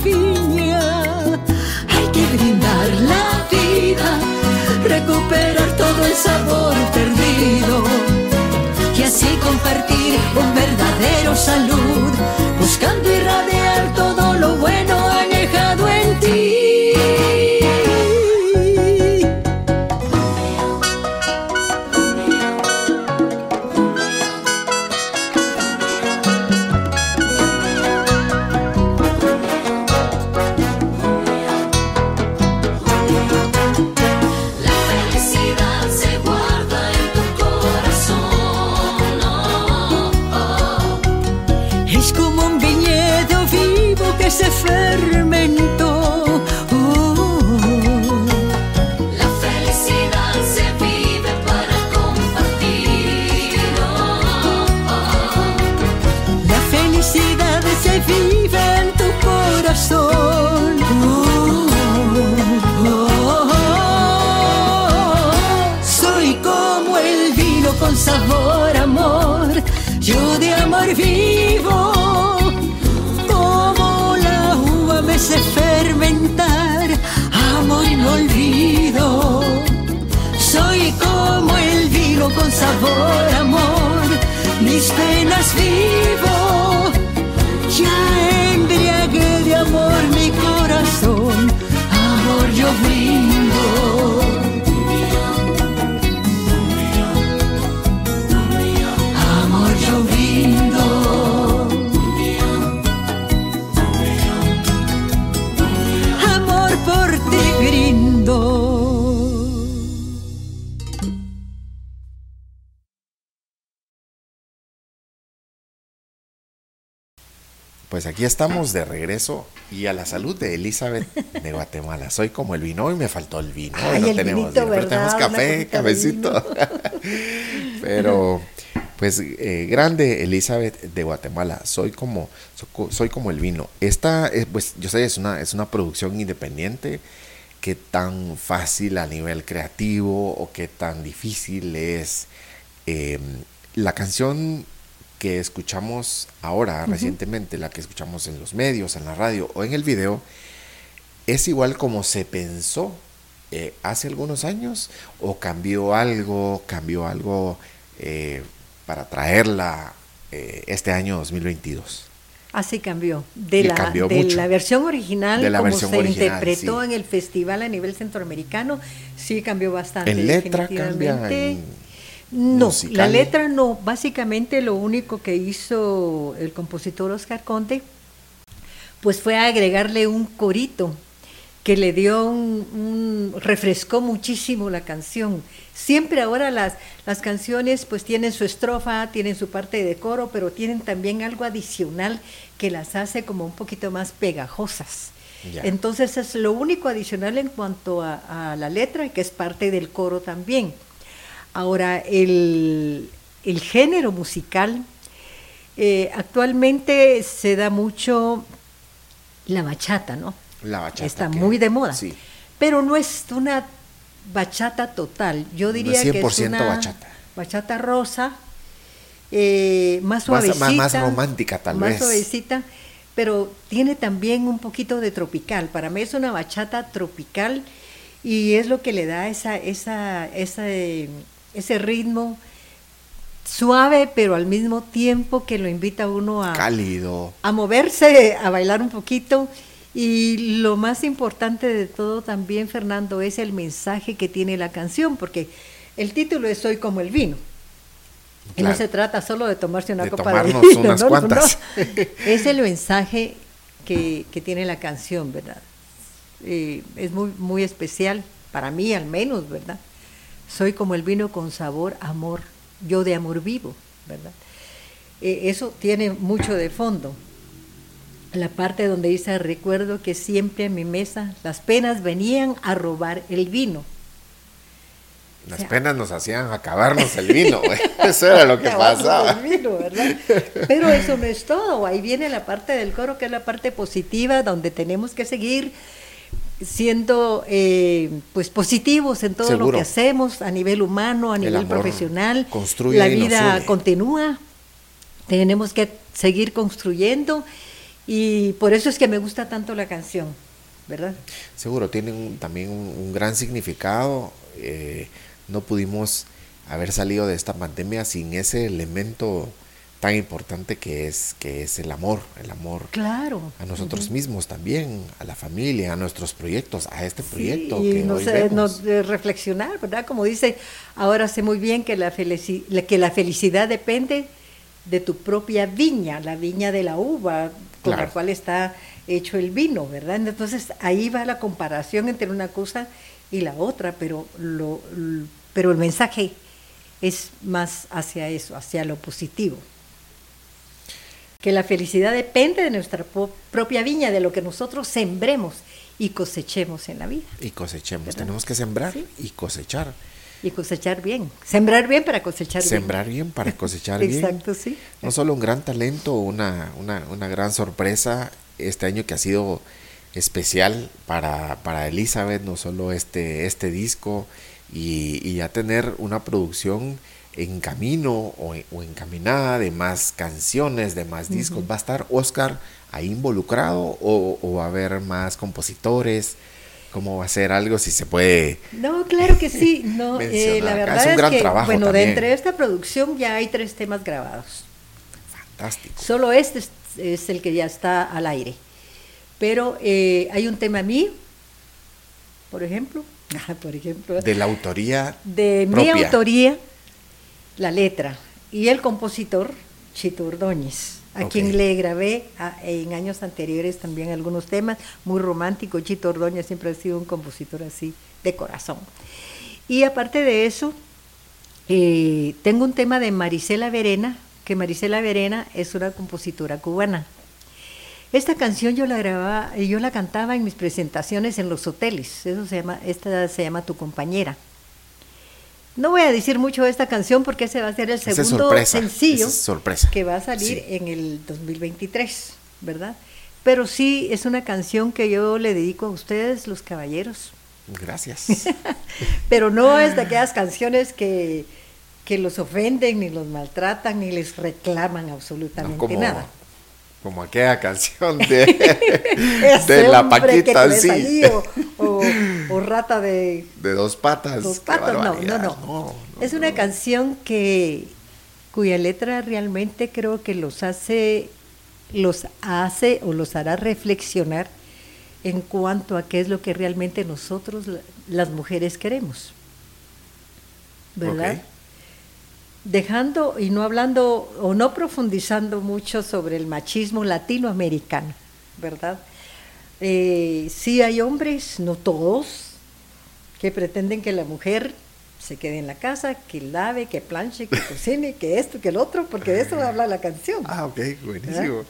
Hay que brindar la vida, recuperar todo el sabor perdido y así compartir un verdadero salud, aquí estamos de regreso y a la salud de Elizabeth de Guatemala. Soy como el vino y me faltó el vino. Ay, no el tenemos vinito, vino, pero tenemos café, cafecito. pero pues eh, grande Elizabeth de Guatemala. Soy como so- soy como el vino. Esta eh, pues yo sé es una es una producción independiente qué tan fácil a nivel creativo o qué tan difícil es eh, la canción que escuchamos ahora recientemente, la que escuchamos en los medios, en la radio o en el video, es igual como se pensó eh, hace algunos años o cambió algo, cambió algo eh, para traerla eh, este año 2022. Así cambió. De, la, cambió de la versión original, De la como versión se original, interpretó sí. en el festival a nivel centroamericano, sí cambió bastante. En letra cambia, en No, musical. la letra no. Básicamente lo único que hizo el compositor Oscar Conte, pues fue agregarle un corito que le dio un, un- refrescó muchísimo la canción. Siempre ahora las, las canciones pues tienen su estrofa, tienen su parte de coro, pero tienen también algo adicional que las hace como un poquito más pegajosas. Entonces es lo único adicional en cuanto a, a la letra, que es parte del coro también. Ahora, el, el género musical, eh, actualmente se da mucho la bachata, ¿no? La bachata. Está que- muy de moda. Sí. Pero no es una bachata total. Yo No diría es que es 100% una bachata. bachata rosa, eh, más Más- suavecita. más- más romántica, tal más vez. suavecita, pero tiene también un poquito de tropical. Para mí es una bachata tropical y es lo que le da esa, esa, esa, eh, ese ritmo suave, pero al mismo tiempo que lo invita a uno a, Cálido. a moverse, a bailar un poquito. Y lo más importante de todo también, Fernando, es el mensaje que tiene la canción, porque el título es Soy como el vino. Y no se trata solo de tomarse una De copa tomarnos de vino. unas no, no, no. cuantas. Es el mensaje que, que tiene la canción, ¿verdad? Eh, es muy, muy especial, para mí al menos, ¿verdad? Soy como el vino con sabor, amor, yo de amor vivo, ¿verdad? Eh, eso tiene mucho de fondo. La parte donde dice, recuerdo que siempre en mi mesa las penas venían a robar el vino. Las O sea- penas nos hacían acabarnos el vino. Eso era lo que pasaba. el vino, ¿verdad? Pero eso no es todo. Ahí viene la parte del coro, que es la parte positiva, donde tenemos que seguir siendo eh, pues positivos en todo lo que hacemos a nivel humano, a El nivel profesional. construye la vida continúa. Tenemos que seguir construyendo y por eso es que me gusta tanto la canción, ¿verdad? Seguro, tienen un- también un, un gran significado. eh, no pudimos haber salido de esta pandemia sin ese elemento tan importante que es, que es el amor, el amor Claro. a nosotros mismos también, a la familia, a nuestros proyectos, a este proyecto Sí, y que nos, hoy vemos. nos, eh, reflexionar, ¿verdad? Como dice, ahora sé muy bien que la, felici- que la felicidad depende de tu propia viña, la viña de la uva con la cual está hecho el vino, ¿verdad? Entonces ahí va la comparación entre una cosa y la otra, pero, lo, pero el mensaje es más hacia eso, hacia lo positivo. Que la felicidad depende de nuestra propia viña, de lo que nosotros sembremos y cosechemos en la vida. Y cosechemos, ¿Verdad? tenemos que sembrar Sí. y cosechar. Y cosechar bien. Sembrar bien para cosechar Sembrar bien para cosechar bien. Exacto, sí. No solo un gran talento, una, una, una gran sorpresa este año que ha sido especial para, para Elizabeth, no solo este, este disco y, y ya tener una producción en camino o, o encaminada de más canciones, de más discos. ¿Va a estar Oscar ahí involucrado o, o va a haber más compositores? ¿Cómo va a ser algo si se puede? No, claro que sí. No, eh, la verdad Es es, un gran que, trabajo bueno, de también. entre esta producción ya hay tres temas grabados. Fantástico. Solo este es, es el que ya está al aire. Pero eh, hay un tema mío, por ejemplo, por ejemplo, De la autoría de mi propia. autoría, la letra, y el compositor, Chito Ordóñez, a quien le grabé a- en años anteriores también algunos temas, muy romántico. Chito Ordóñez siempre ha sido un compositor así de corazón. Y aparte de eso, eh, tengo un tema de Marisela Verena, que Marisela Verena es una compositora cubana. Esta canción yo la grababa, yo la cantaba en mis presentaciones en los hoteles. Eso se llama, esta se llama Tu compañera. No voy a decir mucho de esta canción porque ese va a ser el Esa segundo sorpresa, sencillo esa es sorpresa. que va a salir Sí. en el 2023, ¿verdad? Pero sí es una canción que yo le dedico a ustedes, los caballeros. Gracias. Pero no es de aquellas canciones que, que los ofenden, ni los maltratan, ni les reclaman absolutamente No como, nada. como aquella canción de, de la Paquita, sí. Rata de De dos patas. dos patas. No, no, no. no, Es una canción que cuya letra realmente creo que los hace, los hace o los hará reflexionar en cuanto a qué es lo que realmente nosotros, la- las mujeres, queremos. ¿Verdad? Dejando y no hablando o no profundizando mucho sobre el machismo latinoamericano, ¿verdad? Eh, sí hay hombres, no todos, que pretenden que la mujer se quede en la casa, que lave, que planche, que cocine, que esto, que el otro, porque de eso habla la canción. Ah, ok, buenísimo.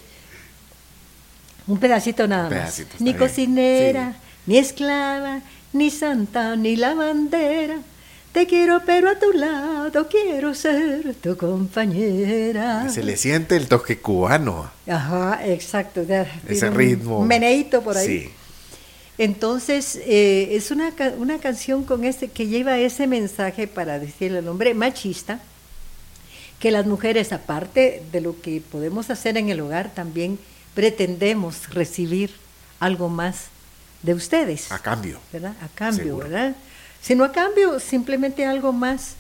Un pedacito nada Un más. pedacito, ni bien. cocinera, Sí. ni esclava, ni santa, ni lavandera. Te quiero, pero a tu lado quiero ser tu compañera. Se le siente el toque cubano. Ajá, exacto. Ese ritmo. Meneíto por ahí. Sí. Entonces, eh, es una, una canción con este, que lleva ese mensaje para decirle al hombre machista que las mujeres, aparte de lo que podemos hacer en el hogar, también pretendemos recibir algo más de ustedes. A cambio. ¿verdad? A cambio, Seguro. ¿verdad? Sino a cambio, simplemente algo más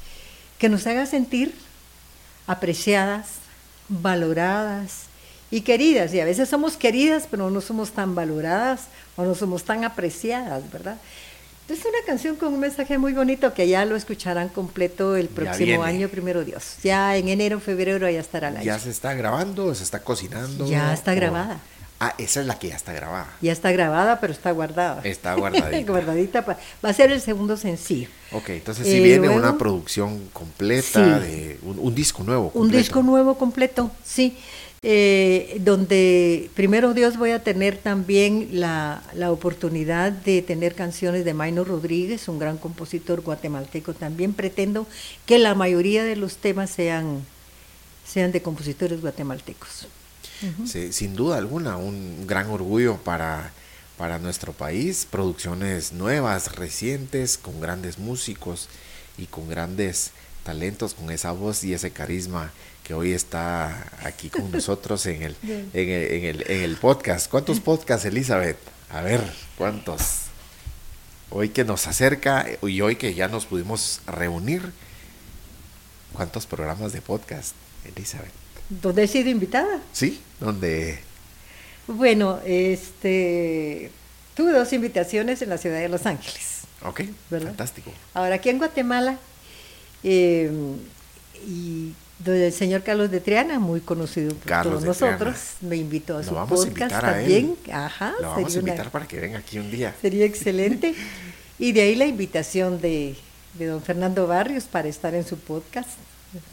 que nos haga sentir apreciadas, valoradas y queridas. Y a veces somos queridas, pero no somos tan valoradas o no somos tan apreciadas, ¿verdad? Es una canción con un mensaje muy bonito que ya lo escucharán completo el próximo año, primero Dios. Ya en enero, febrero ya estará aire. Ya se está grabando, se está cocinando. Ya está o- grabada. Ah, esa es la que ya está grabada. Ya está grabada, pero está guardada. Está guardadita. Guardadita pa- va a ser el segundo sencillo. Ok, entonces si Eh, viene una producción completa Sí. de un, un disco nuevo. Un completo. disco nuevo completo, sí. Eh, donde primero Dios voy a tener también la, la oportunidad de tener canciones de Maino Rodríguez, un gran compositor guatemalteco también. Pretendo que la mayoría de los temas sean, sean de compositores guatemaltecos. Sí, sin duda alguna, un gran orgullo para, para nuestro país. Producciones nuevas, recientes, con grandes músicos y con grandes talentos, con esa voz y ese carisma que hoy está aquí con nosotros en el, en el, en el, en el podcast. ¿Cuántos podcasts, Elizabeth? A ver, ¿cuántos? Hoy que nos acerca y hoy que ya nos pudimos reunir, ¿cuántos programas de podcast, Elizabeth? Donde he sido invitada. Sí, donde Bueno, este, tuve dos invitaciones en la ciudad de Los Ángeles. Ok, ¿Verdad? fantástico. Ahora aquí en Guatemala, eh, y el señor Carlos de Triana, muy conocido por Carlos todos nosotros, me invitó a su vamos a podcast invitar a también. Ajá, Lo vamos a sería una- invitar para que venga aquí un día. sería excelente. y de ahí la invitación de, de don Fernando Barrios para estar en su podcast,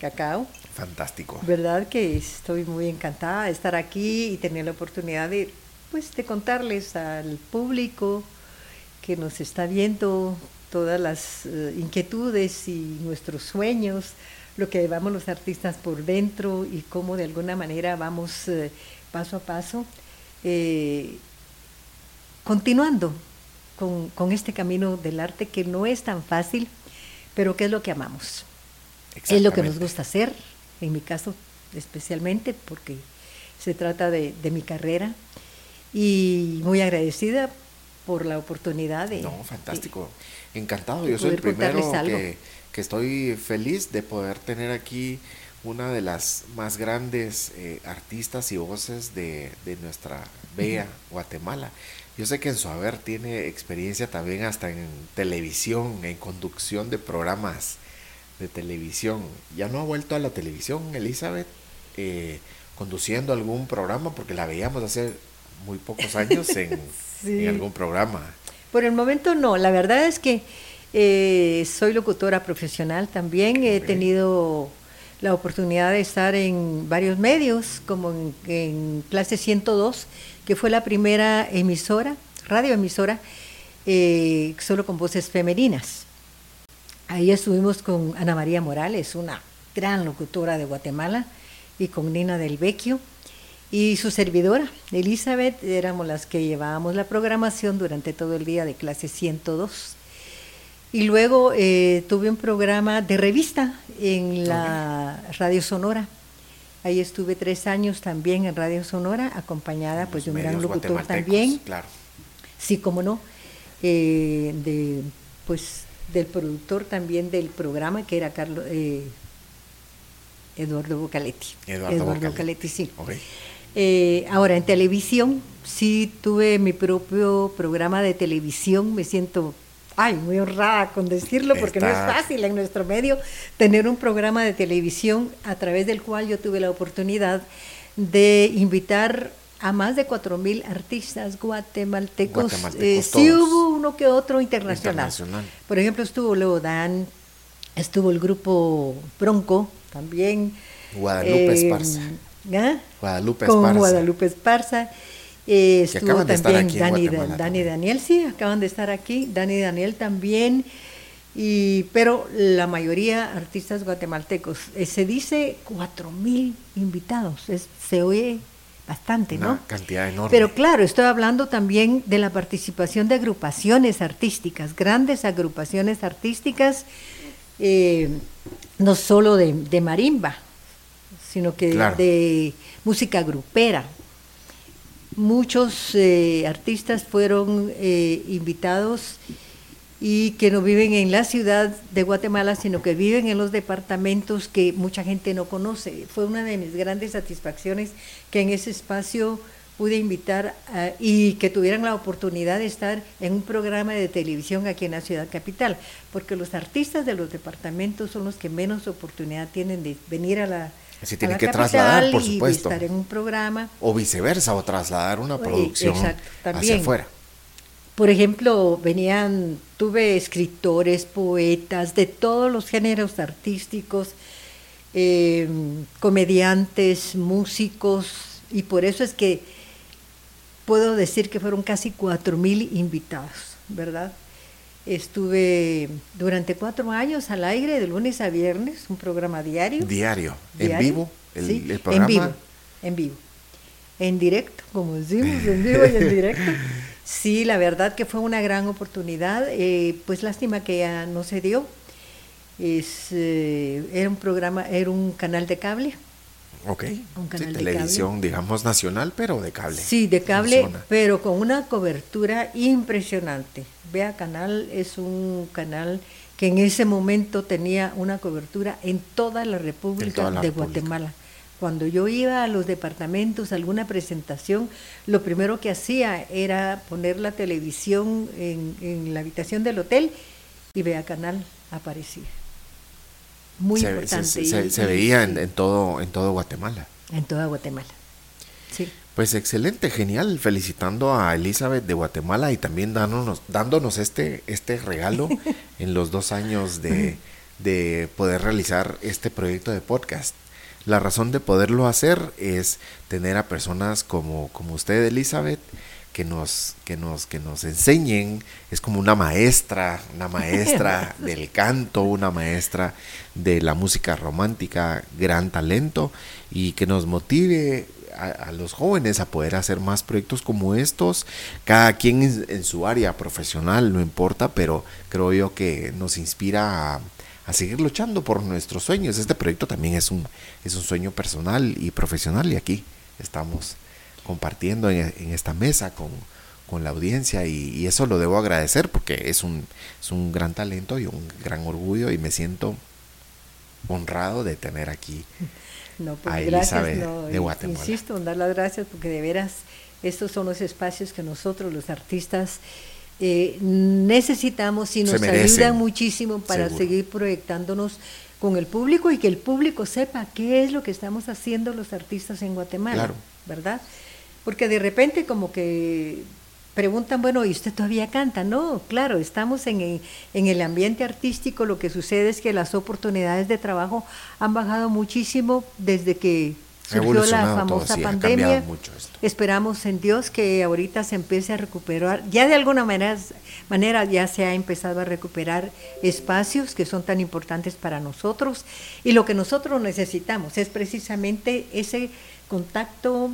Cacao. Fantástico. Verdad que estoy muy encantada de estar aquí y tener la oportunidad de, pues, de contarles al público que nos está viendo todas las eh, inquietudes y nuestros sueños, lo que llevamos los artistas por dentro y cómo de alguna manera vamos eh, paso a paso eh, continuando con, con este camino del arte que no es tan fácil, pero que es lo que amamos. Es lo que nos gusta hacer, en mi caso especialmente, porque se trata de, de mi carrera. Y muy agradecida por la oportunidad de... No, fantástico. Encantado. de Yo soy el primero que, que estoy feliz de poder tener aquí una de las más grandes eh, artistas y voces de, de nuestra bella Guatemala. Yo sé que en su haber tiene experiencia también hasta en televisión, en conducción de programas de televisión. Ya no ha vuelto a la televisión, Elizabeth, eh, conduciendo algún programa, porque la veíamos hace muy pocos años en, Sí. en algún programa. Por el momento no, la verdad es que eh, soy locutora profesional también, he tenido la oportunidad de estar en varios medios, como en, en Clase 102, que fue la primera emisora, radioemisora, eh, solo con voces femeninas. Ahí estuvimos con Ana María Morales, una gran locutora de Guatemala, y con Nina del Vecchio. Y su servidora, Elizabeth, éramos las que llevábamos la programación durante todo el día de clase 102. Y luego eh, tuve un programa de revista en la Radio Sonora. Ahí estuve tres años también en Radio Sonora, acompañada pues de un gran locutor también. Claro. Sí, como no, eh, de, pues del productor también del programa, que era Carlos eh, Eduardo Bocaletti. Eduardo Bocaletti. Bocaletti, sí. Ok. Eh, ahora, en televisión, sí tuve mi propio programa de televisión, me siento, ay, muy honrada con decirlo, porque no es fácil en nuestro medio tener un programa de televisión a través del cual yo tuve la oportunidad de invitar a más de cuatro mil artistas guatemaltecos. Guatemaltecos Eh, sí hubo uno que otro internacional. Internacional. Por ejemplo, estuvo Leo Dan, estuvo el grupo Bronco también. Guadalupe eh, Esparza. Guadalupe Con Esparza. Guadalupe Esparza. Eh, estuvo también Dani, Dani también. Daniel, sí, acaban de estar aquí. Dani y Daniel también. Y, pero la mayoría artistas guatemaltecos. Eh, se dice cuatro mil invitados. Es, se oye bastante, Una ¿no? cantidad enorme. Pero claro, estoy hablando también de la participación de agrupaciones artísticas, grandes agrupaciones artísticas, eh, no solo de, de marimba, sino que Claro. de música grupera. muchos eh, artistas fueron eh, invitados y que no viven en la ciudad de Guatemala, sino que viven en los departamentos que mucha gente no conoce. Fue una de mis grandes satisfacciones que en ese espacio pude invitar a- y que tuvieran la oportunidad de estar en un programa de televisión aquí en la ciudad capital, porque los artistas de los departamentos son los que menos oportunidad tienen de venir a la, Se la que trasladar, por y supuesto. estar en un programa. O viceversa, o trasladar una producción exacto, hacia afuera. Por ejemplo, venían, tuve escritores, poetas, de todos los géneros artísticos, eh, comediantes, músicos, y por eso es que puedo decir que fueron casi cuatro mil invitados, ¿verdad? Estuve durante cuatro años al aire, de lunes a viernes, un programa diario. Diario, en vivo, el, sí, el programa. En vivo, en vivo. En directo, como decimos, en vivo y en directo. Sí, la verdad que fue una gran oportunidad. eh, pues lástima que ya no se dio. Es, eh, era un programa, era un canal de cable. Ok. Un Sí, de televisión, digamos, nacional, pero de cable. Sí, de cable, Funciona. pero con una cobertura impresionante. Vea Canal es un canal que en ese momento tenía una cobertura en toda la República toda la de República. Guatemala. Cuando yo iba a los departamentos, a alguna presentación, lo primero que hacía era poner la televisión en, en la habitación del hotel y Vea Canal aparecía. Muy se, importante. se- y- se- se y- veía en, en todo, en todo Guatemala. en toda Guatemala. Sí. Pues excelente, genial. Felicitando a Elizabeth de Guatemala y también dándonos, dándonos este, este regalo en los dos años de, de poder realizar este proyecto de podcast. La razón de poderlo hacer es tener a personas como, como usted, Elizabeth, que nos, que nos, que nos enseñen. Es como una maestra, una maestra del canto, una maestra de la música romántica, gran talento, y que nos motive a, a los jóvenes a poder hacer más proyectos como estos, cada quien en, en su área profesional, no importa, pero creo yo que nos inspira a, a seguir luchando por nuestros sueños. Este proyecto también es un, es un sueño personal y profesional y aquí estamos compartiendo en, en esta mesa con, con la audiencia y, y eso lo debo agradecer porque es un, es un gran talento y un gran orgullo y me siento honrado de tener aquí No, pues a gracias. Elizabeth no, de Guatemala. Insisto en dar las gracias porque de veras estos son los espacios que nosotros, los artistas, eh, necesitamos y nos merecen, ayudan muchísimo para seguro. seguir proyectándonos con el público y que el público sepa qué es lo que estamos haciendo los artistas en Guatemala, Claro. ¿verdad? Porque de repente como que preguntan, bueno, ¿y usted todavía canta? No, claro, estamos en el, en el ambiente artístico, lo que sucede es que las oportunidades de trabajo han bajado muchísimo desde que surgió la todo, famosa sí, pandemia. esto. Esperamos en Dios que ahorita se empiece a recuperar, ya de alguna manera, manera ya se ha empezado a recuperar espacios que son tan importantes para nosotros y lo que nosotros necesitamos es precisamente ese contacto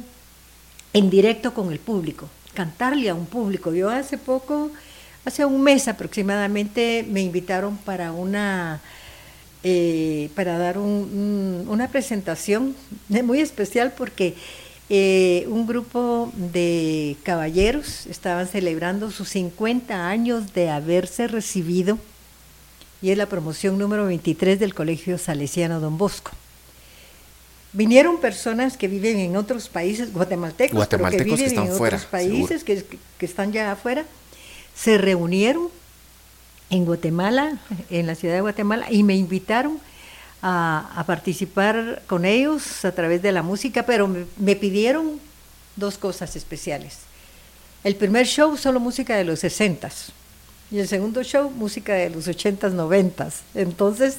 en directo con el público, cantarle a un público. Yo hace poco, hace un mes aproximadamente, me invitaron para una eh, para dar un- un- una presentación muy especial porque eh, un grupo de caballeros estaban celebrando sus 50 años de haberse recibido y es la promoción número 23 del Colegio Salesiano Don Bosco. Vinieron personas que viven en otros países, guatemaltecos, Guatemaltecos pero que que viven están en fuera, otros países, que, que están ya afuera, se reunieron en Guatemala, en la ciudad de Guatemala, y me invitaron a, a participar con ellos a través de la música, pero me, me pidieron dos cosas especiales. El primer show, solo música de los 60 y el segundo show, música de los 80s, 90s. Entonces,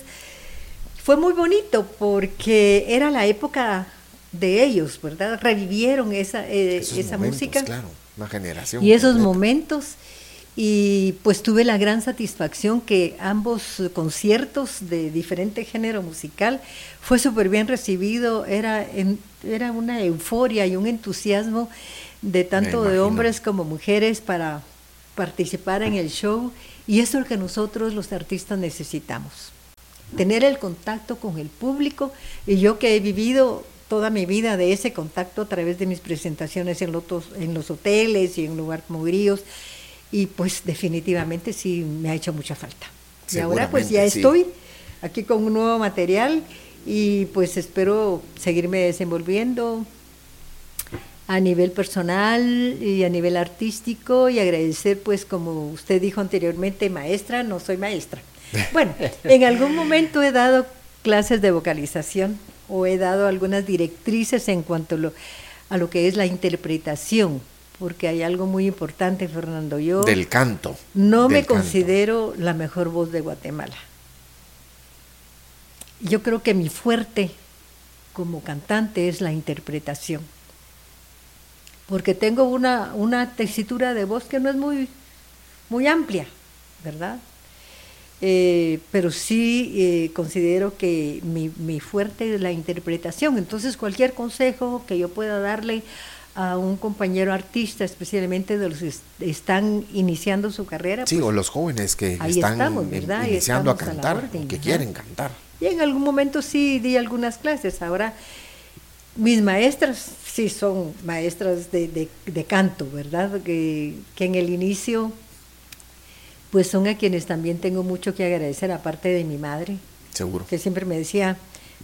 fue muy bonito porque era la época de ellos, ¿verdad? Revivieron esa, eh, esa momentos, música Claro, una generación. y esos completa. momentos. Y pues tuve la gran satisfacción que ambos conciertos de diferente género musical fue súper bien recibido, era, en- era una euforia y un entusiasmo de tanto de hombres como mujeres para participar en el show y eso es lo que nosotros los artistas necesitamos tener el contacto con el público y yo que he vivido toda mi vida de ese contacto a través de mis presentaciones en, lotos- en los hoteles y en lugar como Grillos. Y pues definitivamente sí me ha hecho mucha falta. Y ahora pues ya sí. estoy aquí con un nuevo material y pues espero seguirme desenvolviendo a nivel personal y a nivel artístico y agradecer pues como usted dijo anteriormente maestra, no soy maestra. Bueno, en algún momento he dado clases de vocalización o he dado algunas directrices en cuanto a lo, a lo que es la interpretación, porque hay algo muy importante, Fernando. Yo Del canto. no del me canto. considero la mejor voz de Guatemala. Yo creo que mi fuerte como cantante es la interpretación. Porque tengo una, una tesitura de voz que no es muy, muy amplia, ¿verdad? Eh, pero sí eh, considero que mi, mi fuerte es la interpretación. Entonces, cualquier consejo que yo pueda darle a un compañero artista, especialmente de los que est- están iniciando su carrera, Sí, pues, o los jóvenes que están estamos, iniciando a cantar, orden, que quieren cantar. y en algún momento sí di algunas clases. Ahora, mis maestras sí son maestras de, de- de canto, ¿verdad? Que, que en el inicio, pues son a quienes también tengo mucho que agradecer, aparte de mi madre, Seguro. que siempre me decía,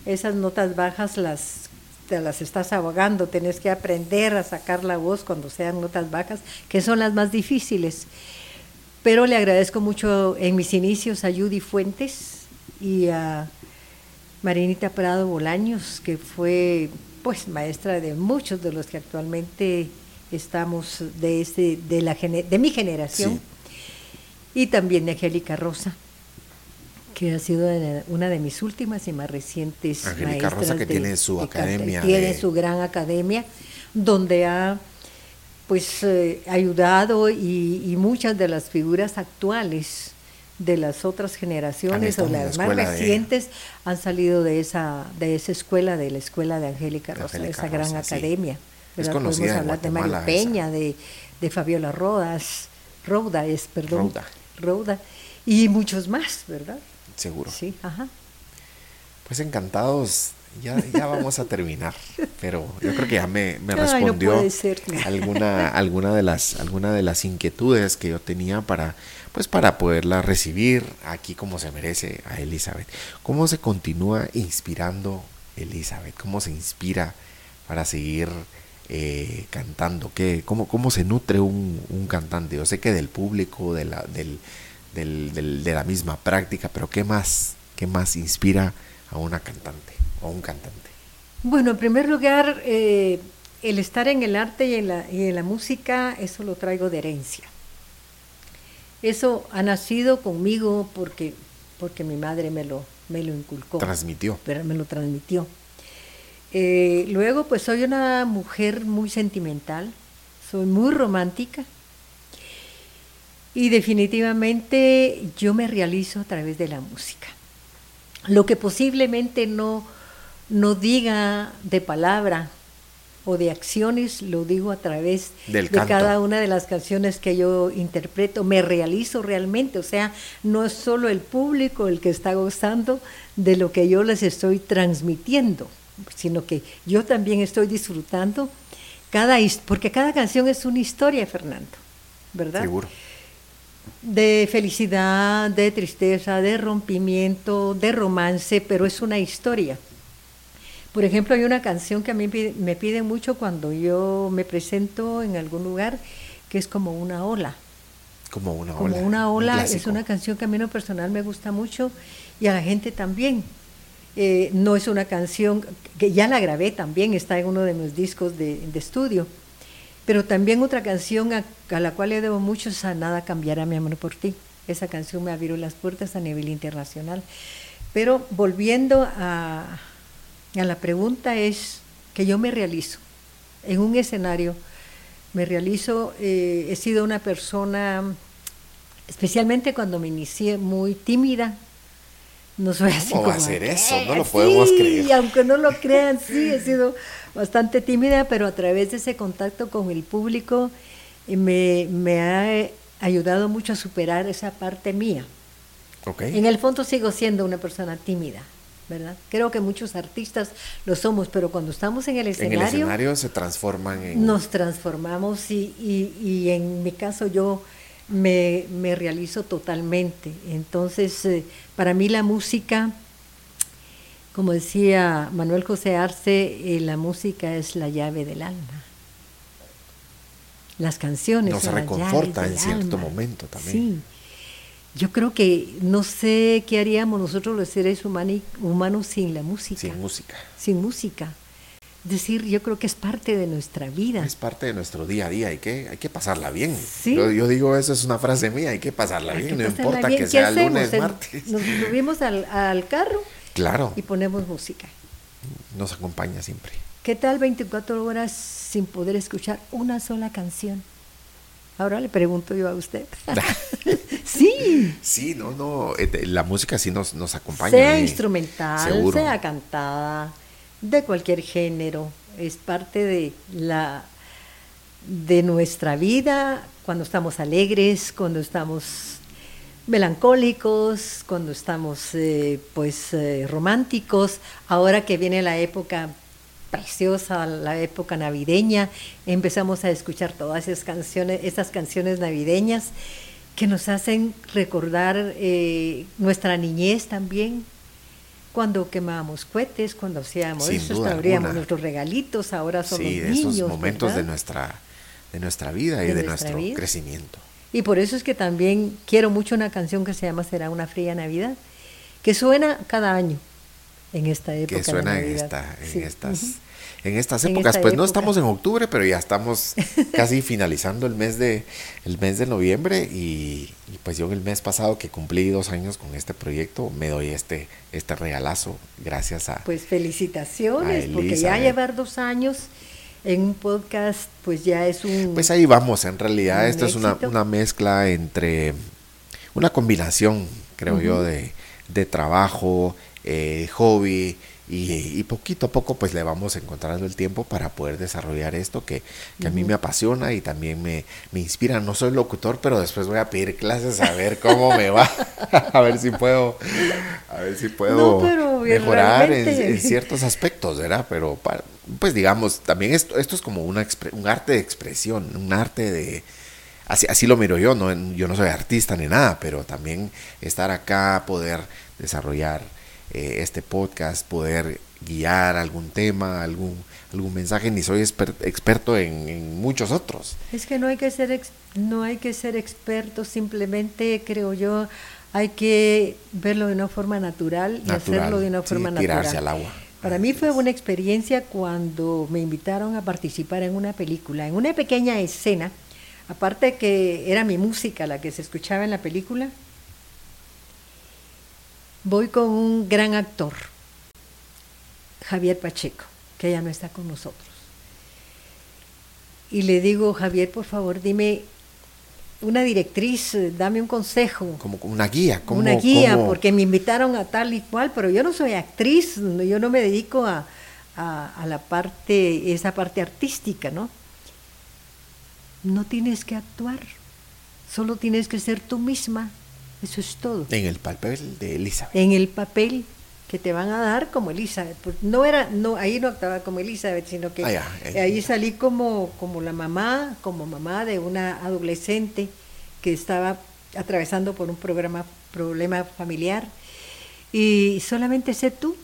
esas notas bajas las te las estás ahogando, tenés que aprender a sacar la voz cuando sean notas bajas, que son las más difíciles. Pero le agradezco mucho en mis inicios a Judy Fuentes y a Marinita Prado Bolaños, que fue pues maestra de muchos de los que actualmente estamos de este de la de mi generación y también de Angélica Rosa que ha sido de- una de mis últimas y más recientes Angélica Rosa, que de- tiene su de academia tiene de- su gran academia donde ha pues eh, ayudado y, y muchas de las figuras actuales de las otras generaciones o las más de- recientes han salido de esa de esa escuela de la escuela de Angélica De Rosa Angélica esa gran Rosa, sí. academia Es ¿verdad? conocida Podemos hablar de Mario. Peña de, de Fabiola Rodas Roda es perdón Roda. Roda y muchos más verdad Seguro. sí ajá Pues encantados. Ya, ya vamos a terminar, pero yo creo que ya me, me Ay, no respondió alguna, alguna de las, alguna de las inquietudes que yo tenía para, pues para poderla recibir aquí como se merece a Elizabeth. ¿Cómo se continúa inspirando Elizabeth? ¿Cómo se inspira para seguir eh, cantando? ¿Qué, cómo, ¿Cómo se nutre un, un cantante? Yo sé que del público, de la, del, del- del- de la misma práctica, pero ¿qué más, qué más inspira a una cantante o a un cantante? Bueno, en primer lugar, eh, el estar en el arte y en, la, y en la música, eso lo traigo de herencia. Eso ha nacido conmigo porque, porque mi madre me lo, me lo inculcó, Transmitió. pero me lo transmitió. Eh, luego, pues soy una mujer muy sentimental, soy muy romántica. Y definitivamente yo me realizo a través de la música. Lo que posiblemente no, no diga de palabra o de acciones, lo digo a través Del de cada una de las canciones que yo interpreto, me realizo realmente, o sea, no es solo el público el que está gozando de lo que yo les estoy transmitiendo, sino que yo también estoy disfrutando cada porque cada canción es una historia, Fernando, ¿verdad? Seguro. de felicidad, de tristeza, de rompimiento, de romance, pero es una historia. Por ejemplo, hay una canción que a mí me piden mucho cuando yo me presento en algún lugar, que es como una ola. Como una Como ola. una un ola es una canción que a mí en lo personal me gusta mucho y a la gente también. Eh, no es una canción que ya la grabé también, está en uno de mis discos de, estudio. Pero también otra canción a, la cual le debo mucho es Nada cambiará mi amor por ti. Esa canción me abrió las puertas a nivel internacional. Pero volviendo a, a la pregunta es que yo me realizo en un escenario, me realizo, eh, he sido una persona, especialmente cuando me inicié, muy tímida. No soy así ¿Cómo va a como, ser eso? "Eh, No lo podemos sí", creer. Y aunque no lo crean, sí, he sido bastante tímida, pero a través de ese contacto con el público eh, me, me ha eh, ayudado mucho a superar esa parte mía. Ok. En el fondo sigo siendo una persona tímida, ¿verdad? Creo que muchos artistas lo somos, pero cuando estamos en el En escenario, el escenario se transforman en... nos transformamos y, y- y en mi caso yo me, me realizo totalmente. Entonces, eh, para mí la música, como decía Manuel José Arce, eh, la música es la llave del alma. Las canciones Nos son reconforta en cierto alma. momento también. Sí. Yo creo que no sé qué haríamos nosotros los seres humanos sin la música Sin música. sin música. Decir, yo creo que es parte de nuestra vida. Es parte de nuestro día a día, hay que, hay que pasarla bien. Sí. Yo, yo digo, eso es una frase mía, hay que pasarla Hay bien, que no pasarla importa bien. que ¿Qué sea hacemos? lunes, martes. Nos subimos al, al carro Claro, y ponemos música. nos acompaña siempre. ¿Qué tal 24 horas sin poder escuchar una sola canción? Ahora le pregunto yo a usted. sí, Sí, no, no, eh, la música sí nos, nos acompaña. sea instrumental, seguro. sea cantada, de cualquier género, es parte de la de nuestra vida cuando estamos alegres, cuando estamos melancólicos, cuando estamos eh, pues eh, románticos, ahora que viene la época preciosa, la época navideña, empezamos a escuchar todas esas canciones, esas canciones navideñas que nos hacen recordar eh, nuestra niñez también, cuando quemábamos cohetes, cuando hacíamos Sin eso, abríamos nuestros regalitos, ahora son Sí, los niños. esos momentos de nuestra, de nuestra vida y De nuestro vida. crecimiento. Y por eso es que también quiero mucho una canción que se llama Será una fría Navidad, que suena cada año en esta época. que suena de en, Navidad. esta, en, Sí, estas. En estas En épocas. pues no estamos en octubre, pero ya estamos casi finalizando el mes de, el mes de noviembre y, y pues yo el mes pasado que cumplí dos años con este proyecto, me doy este, este regalazo gracias a... Pues felicitaciones, A porque ya Elizabeth. llevar dos años en un podcast, pues ya es un... Pues ahí vamos, en realidad esto es una, una mezcla entre una combinación, creo yo, de, de trabajo, eh, hobby y, y poquito a poco pues le vamos encontrando el tiempo para poder desarrollar esto que, que a mí me apasiona y también me, me inspira. No soy locutor, pero después voy a pedir clases a ver cómo me va, a ver si puedo, a ver si puedo No, mejorar en, ciertos aspectos, ¿verdad? Pero para- pues digamos, también esto, esto es como una un arte de expresión, un arte de... Así, así lo miro yo, no, yo no soy artista ni nada, pero también estar acá, poder desarrollar eh, este podcast, poder guiar algún tema, algún, algún mensaje, ni soy exper- experto en, en muchos otros. Es que no hay que ser ex- no hay que ser experto, simplemente creo yo hay que verlo de una forma natural y hacerlo de una sí, forma tirarse natural. al agua. Para mí fue una experiencia cuando me invitaron a participar en una película, en una pequeña escena, aparte que era mi música la que se escuchaba en la película. Voy con un gran actor, Javier Pacheco, que ya no está con nosotros. Y le digo, Javier, por favor, dime una directriz, eh, dame un consejo, Como una guía. Como, una guía, como- porque me invitaron a tal y cual, pero yo no soy actriz, yo no me dedico a, a- a la parte, esa parte artística, ¿no? No tienes que actuar, solo tienes que ser tú misma, eso es todo. En el papel de Elizabeth. En el papel que te van a dar como Elizabeth, pues, no era, no, ahí no actuaba como Elizabeth, sino que Ah, ya, eh. ahí salí como, como la mamá, como mamá de una adolescente que estaba atravesando por un programa, problema familiar y solamente sé tú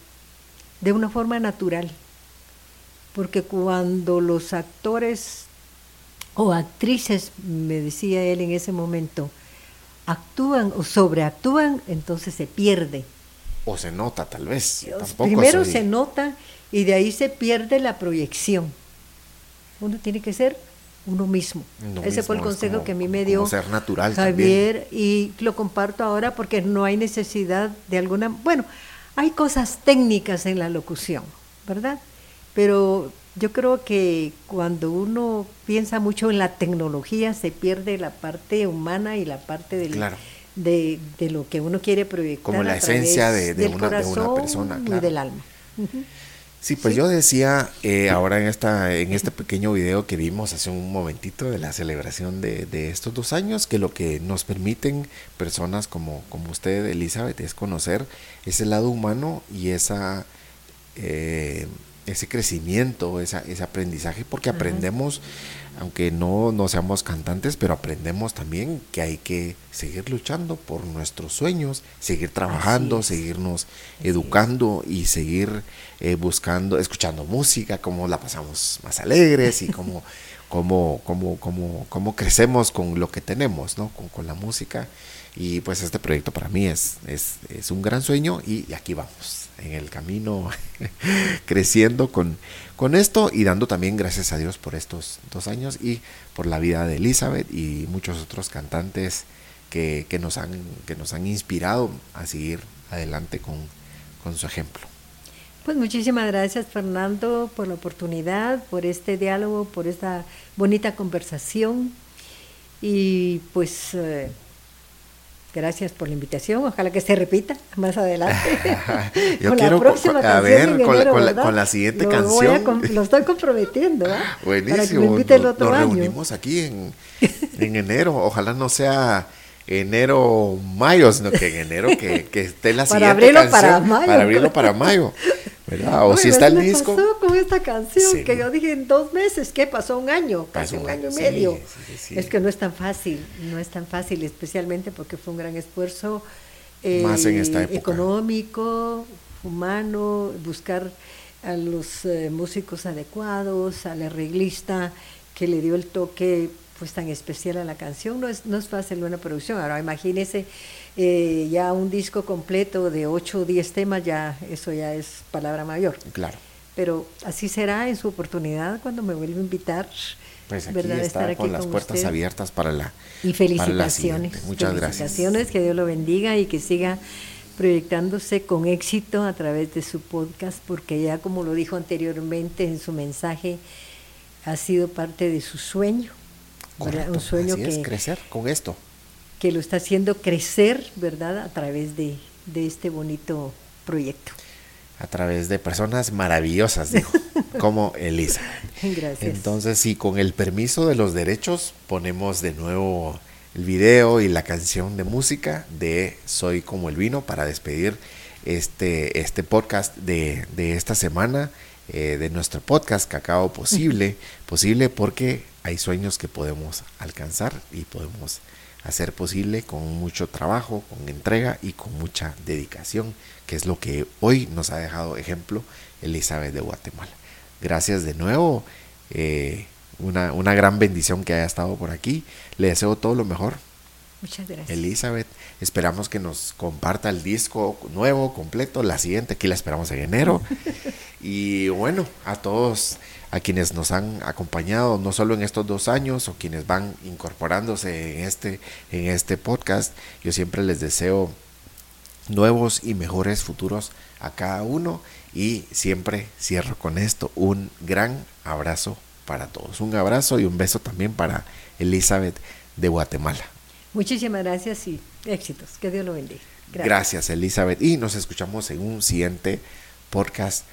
de una forma natural, porque cuando los actores o actrices, me decía él en ese momento, actúan o sobreactúan, entonces se pierde. O se nota tal vez. Tampoco Primero soy- se nota y de ahí se pierde la proyección. Uno tiene que ser uno mismo. Uno Ese fue el consejo como- que a mí me dio ser natural Javier y lo comparto ahora porque no hay necesidad de alguna... Bueno, hay cosas técnicas en la locución, ¿verdad? Pero yo creo que cuando uno piensa mucho en la tecnología se pierde la parte humana y la parte del, Claro. de, de lo que uno quiere proyectar. Como la a esencia de- de del una- de una corazón persona, y claro. del alma. Sí, pues yo decía eh, ahora en esta en este pequeño video que vimos hace un momentito de la celebración de, de estos dos años, que lo que nos permiten personas como, como usted, Elizabeth, es conocer ese lado humano y esa eh, ese crecimiento, esa, ese aprendizaje, porque aprendemos, aunque no, no seamos cantantes, pero aprendemos también que hay que seguir luchando por nuestros sueños, seguir trabajando, seguirnos educando y seguir eh, buscando, escuchando música, cómo la pasamos más alegres y cómo, cómo, cómo, cómo, cómo crecemos con lo que tenemos, ¿no? Con, con la música. Y pues este proyecto para mí es, es, es un gran sueño y, y aquí vamos, en el camino creciendo con, con esto y dando también gracias a Dios por estos dos años y por la vida de Elizabeth y muchos otros cantantes que, que nos, han, que nos han inspirado a seguir adelante con, con su ejemplo. Pues muchísimas gracias Fernando por la oportunidad, por este diálogo, por esta bonita conversación y pues eh, gracias por la invitación, ojalá que se repita más adelante. Yo Con la quiero, próxima a canción ver, en con, la- enero, con la, con la siguiente Lo voy a canción. lo estoy comprometiendo, ¿ah? Para que me Buenísimo. invite el Nos, otro nos año. reunimos aquí en, en enero. Ojalá no sea enero, mayo, sino que en enero que, que esté la Para siguiente abrirlo para canción, mayo. Para abrirlo para mayo. ¿Verdad? O Oye, si está el disco. pasó con esta canción Sí. que yo dije en dos meses, ¿qué pasó? Un año, casi Pasó un año y medio. sí. Es que no es tan fácil, no es tan fácil, especialmente porque fue un gran esfuerzo eh, Más en esta época. económico, humano, buscar a los eh, músicos adecuados, al arreglista que le dio el toque pues tan especial a la canción. No es, no es fácil una producción. Ahora imagínese eh, ya un disco completo de 8 o 10 temas, ya eso ya es palabra mayor. Claro. Pero así será en su oportunidad cuando me vuelva a invitar. Pues aquí ¿verdad? está Estar aquí con las con puertas usted. abiertas para la. Y para la felicitaciones. Muchas gracias. Felicitaciones, que Dios lo bendiga y que siga proyectándose con éxito a través de su podcast, porque ya como lo dijo anteriormente en su mensaje, ha sido parte de su sueño. Un sueño así es, que, crecer con esto. Que lo está haciendo crecer, ¿verdad? A través de, de este bonito proyecto. A través de personas maravillosas, dijo, como Elisa. Gracias. Entonces, sí, con el permiso de los derechos, ponemos de nuevo el video y la canción de música de Soy como el vino para despedir este, este podcast de, de esta semana, eh, de nuestro podcast Cacao Posible, posible porque hay sueños que podemos alcanzar y podemos hacer posible con mucho trabajo, con entrega y con mucha dedicación, que es lo que hoy nos ha dejado ejemplo Elizabeth de Guatemala. Gracias de nuevo. eh, una, una gran bendición que haya estado por aquí. Le deseo todo lo mejor, Muchas gracias. Elizabeth. Esperamos que nos comparta el disco nuevo, completo. La siguiente, aquí la esperamos en enero. Y bueno, a todos, a quienes nos han acompañado, no solo en estos dos años, o quienes van incorporándose en este, en este podcast, yo siempre les deseo nuevos y mejores futuros a cada uno. Y siempre cierro con esto, un gran abrazo para todos. Un abrazo y un beso también para Elizabeth de Guatemala. Muchísimas gracias y éxitos. Que Dios lo bendiga. Gracias. Elizabeth. Y nos escuchamos en un siguiente podcast.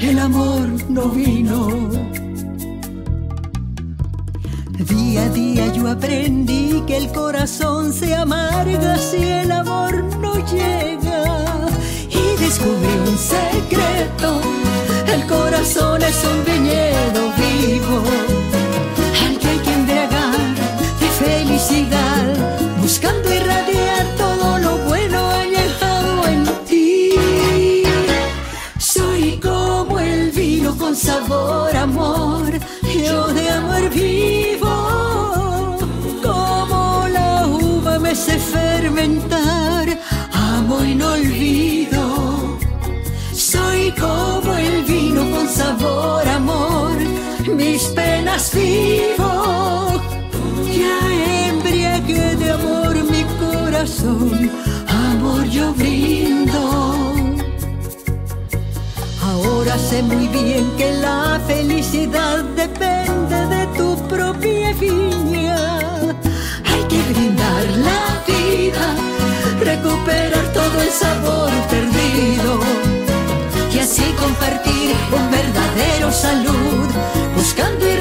El amor no vino. lascivo. Ya embriague de amor mi corazón, amor yo brindo. Ahora sé muy bien que la felicidad depende de tu propia viña. Hay que brindar la vida, recuperar todo el sabor perdido y así compartir un verdadero salud buscando